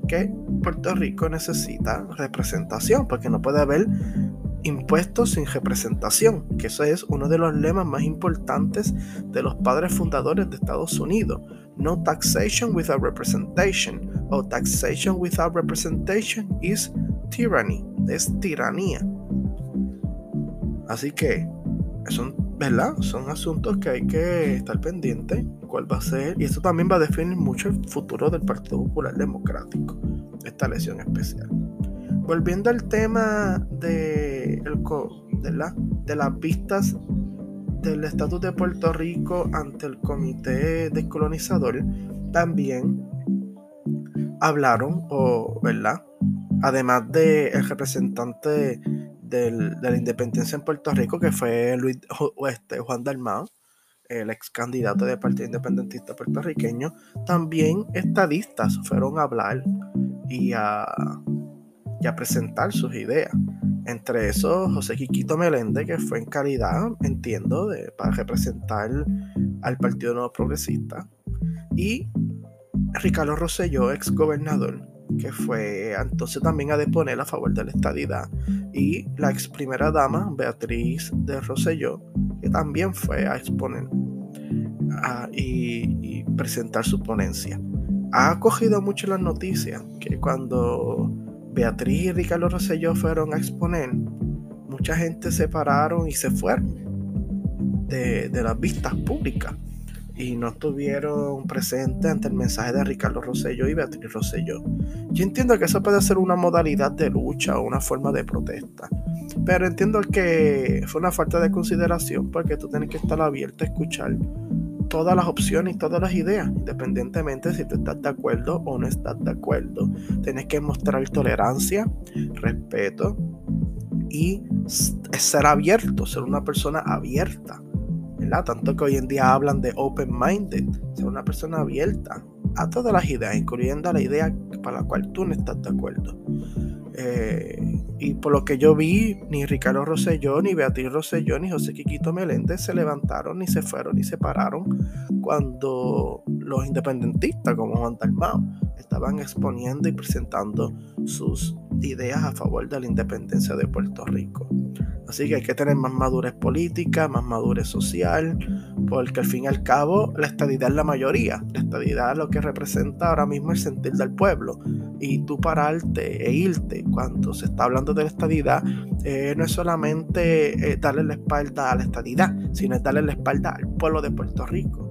B: que Puerto Rico necesita representación, porque no puede haber impuestos sin representación, que eso es uno de los lemas más importantes de los padres fundadores de Estados Unidos. No taxation without representation, o taxation without representation is tyranny, es tiranía. Así que son, ¿verdad? Son asuntos que hay que estar pendientes, cuál va a ser, y esto también va a definir mucho el futuro del Partido Popular Democrático, esta lesión especial. Volviendo al tema de, el, de, la, de las vistas del estatus de Puerto Rico ante el Comité Descolonizador, también hablaron, ¿verdad? Además el representante de la independencia en Puerto Rico, que fue Luis, este, Juan Dalmao, el ex candidato del Partido Independentista puertorriqueño, también estadistas fueron a hablar y a, a presentar sus ideas. Entre esos, José Quiquito Meléndez, que fue en calidad, entiendo, de, para representar al Partido Nuevo Progresista, y Ricardo Rosselló, ex gobernador, que fue entonces también a deponer a favor de la estadidad, y la ex primera dama, Beatriz de Rosselló, que también fue a exponer y, y, presentar su ponencia. Ha acogido mucho las noticias que cuando Beatriz y Ricardo Rosselló fueron a exponer, mucha gente se pararon y se fueron de, las vistas públicas. y no estuvieron presentes ante el mensaje de Ricardo Rosselló y Beatriz Rosselló. Yo entiendo que eso puede ser una modalidad de lucha o una forma de protesta, pero entiendo que fue una falta de consideración porque tú tienes que estar abierto a escuchar todas las opciones y todas las ideas, independientemente si tú estás de acuerdo o no estás de acuerdo. Tienes que mostrar tolerancia, respeto y ser abierto, ser una persona abierta tanto que hoy en día hablan de open-minded, ser una persona abierta a todas las ideas, incluyendo la idea para la cual tú no estás de acuerdo. Eh, y por lo que yo vi, ni Ricardo Rosselló, ni Beatriz Rosselló, ni José Quiquito Meléndez se levantaron, ni se fueron, ni se pararon cuando los independentistas, como Juan Dalmao, estaban exponiendo y presentando sus ideas a favor de la independencia de Puerto Rico. Así que hay que tener más madurez política, más madurez social, porque al fin y al cabo la estadidad es la mayoría. La estadidad es lo que representa ahora mismo el sentir del pueblo. Y tú pararte e irte cuando se está hablando de la estadidad, eh, no es solamente eh, darle la espalda a la estadidad, sino darle la espalda al pueblo de Puerto Rico.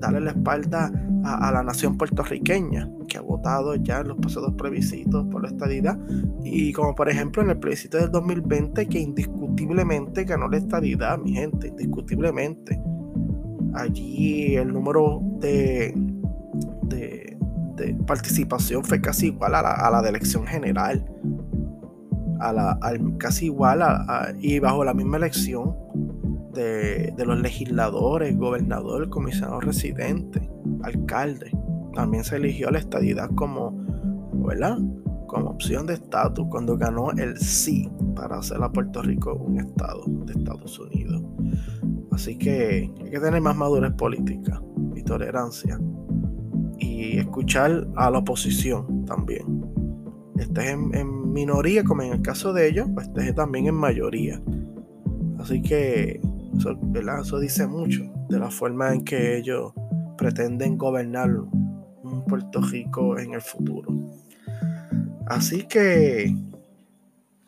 B: Darle la espalda a, la nación puertorriqueña que ha votado ya en los pasados plebiscitos por la estadidad y como por ejemplo en el plebiscito del 2020 que indiscutiblemente ganó la estadidad, mi gente, indiscutiblemente. Allí el número de, de, participación fue casi igual a la, de elección general. A la, casi igual y bajo la misma elección de, los legisladores, gobernador, comisionado residente alcalde. También se eligió la estadidad como, ¿verdad? Como opción de estatus cuando ganó el sí para hacer a Puerto Rico un estado de Estados Unidos. Así que hay que tener más madurez política y tolerancia. Y escuchar a la oposición también. Estés en, en minoría, como en el caso de ellos, pues estés también en mayoría. Así que eso, dice mucho de la forma en que ellos pretenden gobernar un Puerto Rico en el futuro. Así que,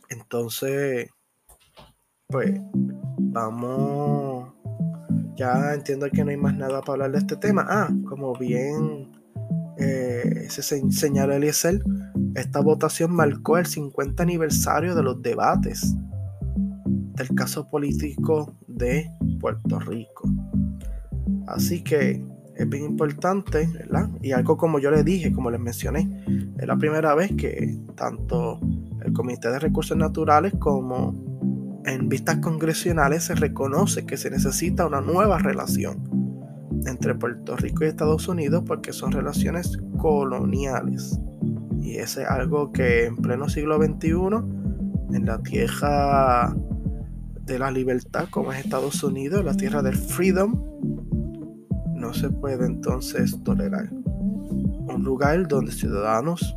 B: entonces, pues, vamos, ya entiendo que no hay más nada para hablar de este tema. Ah, como bien eh, se señaló Eliezer, esta votación marcó el 50 aniversario de los debates del caso político de Puerto Rico. Así que es bien importante, ¿verdad? Y algo como yo les dije, como les mencioné, es la primera vez que tanto el Comité de Recursos Naturales como en vistas congresionales se reconoce que se necesita una nueva relación entre Puerto Rico y Estados Unidos porque son relaciones coloniales. Y ese es algo que en pleno siglo XXI, en la tierra de la libertad como es Estados Unidos, la tierra del freedom, no se puede entonces tolerar. Un lugar donde ciudadanos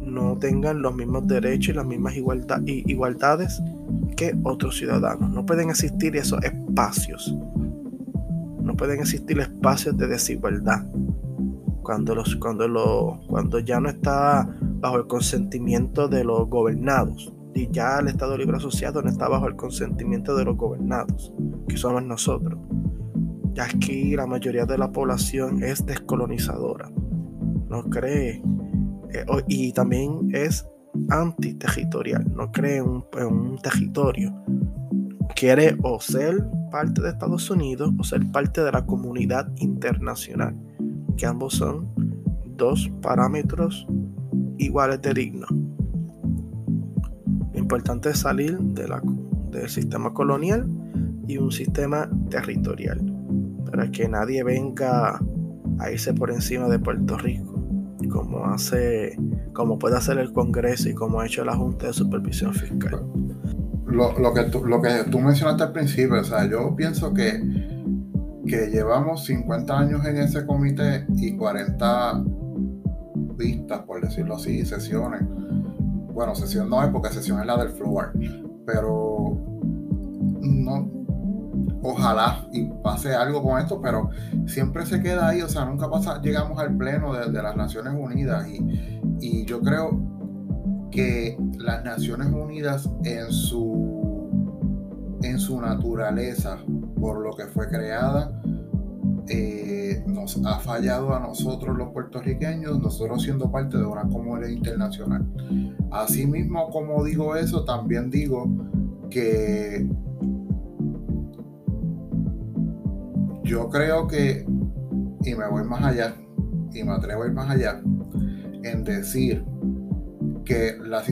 B: no tengan los mismos derechos y las mismas igualdades que otros ciudadanos. No pueden existir esos espacios. No pueden existir espacios de desigualdad. Cuando, ya no está bajo el consentimiento de los gobernados. Y ya el Estado Libre Asociado no está bajo el consentimiento de los gobernados, que somos nosotros ya aquí la mayoría de la población es descolonizadora, no cree, eh, y también es antiterritorial, no cree en un, territorio, quiere o ser parte de Estados Unidos o ser parte de la comunidad internacional, que ambos son dos parámetros iguales de digno. Lo importante salir de la, del sistema colonial y un sistema territorial para que nadie venga a irse por encima de Puerto Rico, como hace, como puede hacer el Congreso y como ha hecho la Junta de Supervisión Fiscal.
A: Lo, que, tú, lo que tú mencionaste al principio, o sea, yo pienso que, que llevamos 50 años en ese comité y 40 vistas, por decirlo así, sesiones. Bueno, sesión no es porque sesión es la del floor, pero no, ojalá y pase algo con esto, pero siempre se queda ahí, o sea, nunca pasa, llegamos al pleno de, las Naciones Unidas y, y, yo creo que las Naciones Unidas en su, en su naturaleza, por lo que fue creada, eh, nos ha fallado a nosotros los puertorriqueños, nosotros siendo parte de una comunidad internacional. Asimismo, como digo eso, también digo que yo creo que, y me voy más allá, y me atrevo a ir más allá, en decir que la,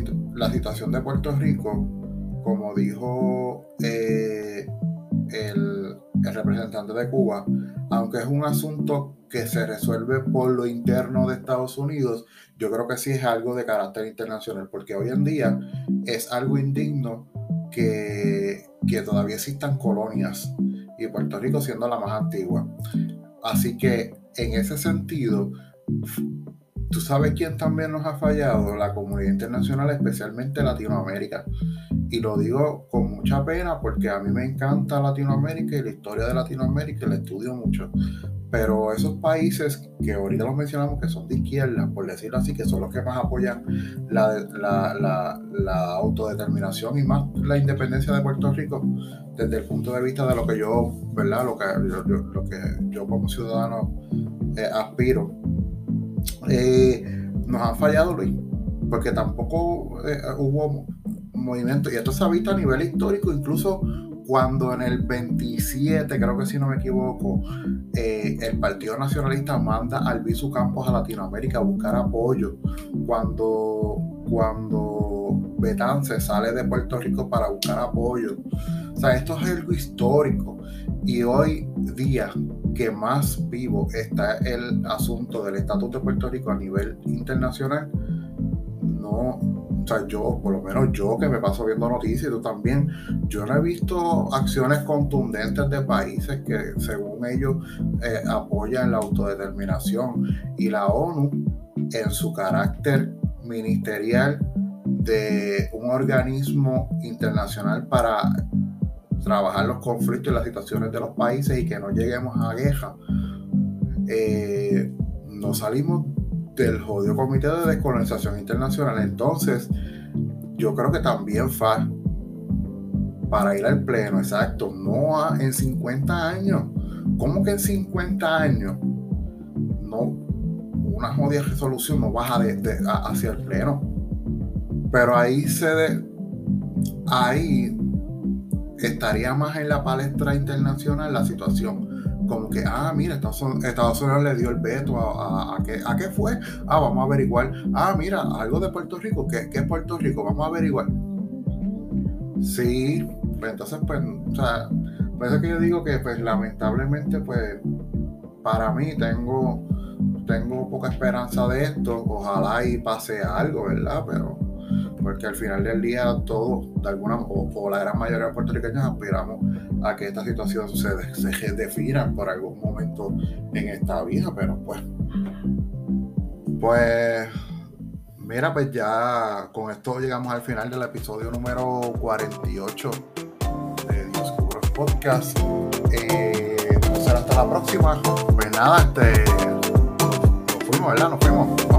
A: situación de Puerto Rico, como dijo eh, el, representante de Cuba, aunque es un asunto que se resuelve por lo interno de Estados Unidos, yo creo que sí es algo de carácter internacional, porque hoy en día es algo indigno que, que todavía existan colonias y Puerto Rico siendo la más antigua. Así que en ese sentido, tú sabes quién también nos ha fallado, la comunidad internacional, especialmente Latinoamérica. Y lo digo con mucha pena porque a mí me encanta Latinoamérica y la historia de Latinoamérica y la estudio mucho. Pero esos países que ahorita los mencionamos que son de izquierda, por decirlo así, que son los que más apoyan la, autodeterminación y más la independencia de Puerto Rico, desde el punto de vista de lo que yo, ¿verdad? Lo que yo, lo que yo como ciudadano eh, aspiro, eh, nos han fallado, Luis, porque tampoco eh, hubo movimiento, y esto se ha visto a nivel histórico, incluso cuando en el 27, creo que si no me equivoco, eh, el Partido Nacionalista manda al Visu Campos a Latinoamérica a buscar apoyo, cuando, cuando Betance sale de Puerto Rico para buscar apoyo. O sea, esto es algo histórico. Y hoy día que más vivo está el asunto del estatus de Puerto Rico a nivel internacional, no, o sea, yo, por lo menos yo que me paso viendo noticias y tú también, yo no he visto acciones contundentes de países que según ellos eh, apoyan la autodeterminación y la ONU en su carácter ministerial de un organismo internacional para trabajar los conflictos y las situaciones de los países y que no lleguemos a guerra. Eh, no salimos del jodido Comité de Descolonización Internacional. Entonces, yo creo que también fa para ir al pleno, exacto, no en 50 años. ¿Cómo que en 50 años? No, una jodida resolución no baja de, hacia el pleno. Pero ahí se de, ahí estaría más en la palestra internacional la situación como que, ah, mira, Estados, Unidos le dio el veto a, a, ¿a, qué, fue? Ah, vamos a averiguar. Ah, mira, algo de Puerto Rico. ¿Qué, qué es Puerto Rico? Vamos a averiguar. Sí, pues entonces, pues, o sea, por eso que yo digo que, pues, lamentablemente, pues, para mí tengo, tengo poca esperanza de esto. Ojalá y pase algo, ¿verdad? Pero porque al final del día todos, de alguna o, la gran mayoría de puertorriqueños aspiramos a que esta situación se, se defina por algún momento en esta vida, pero pues, pues, mira, pues ya con esto llegamos al final del episodio número 48 de Dios Podcast. Eh, hasta la próxima. Pues nada, este, nos fuimos, ¿verdad? Nos fuimos.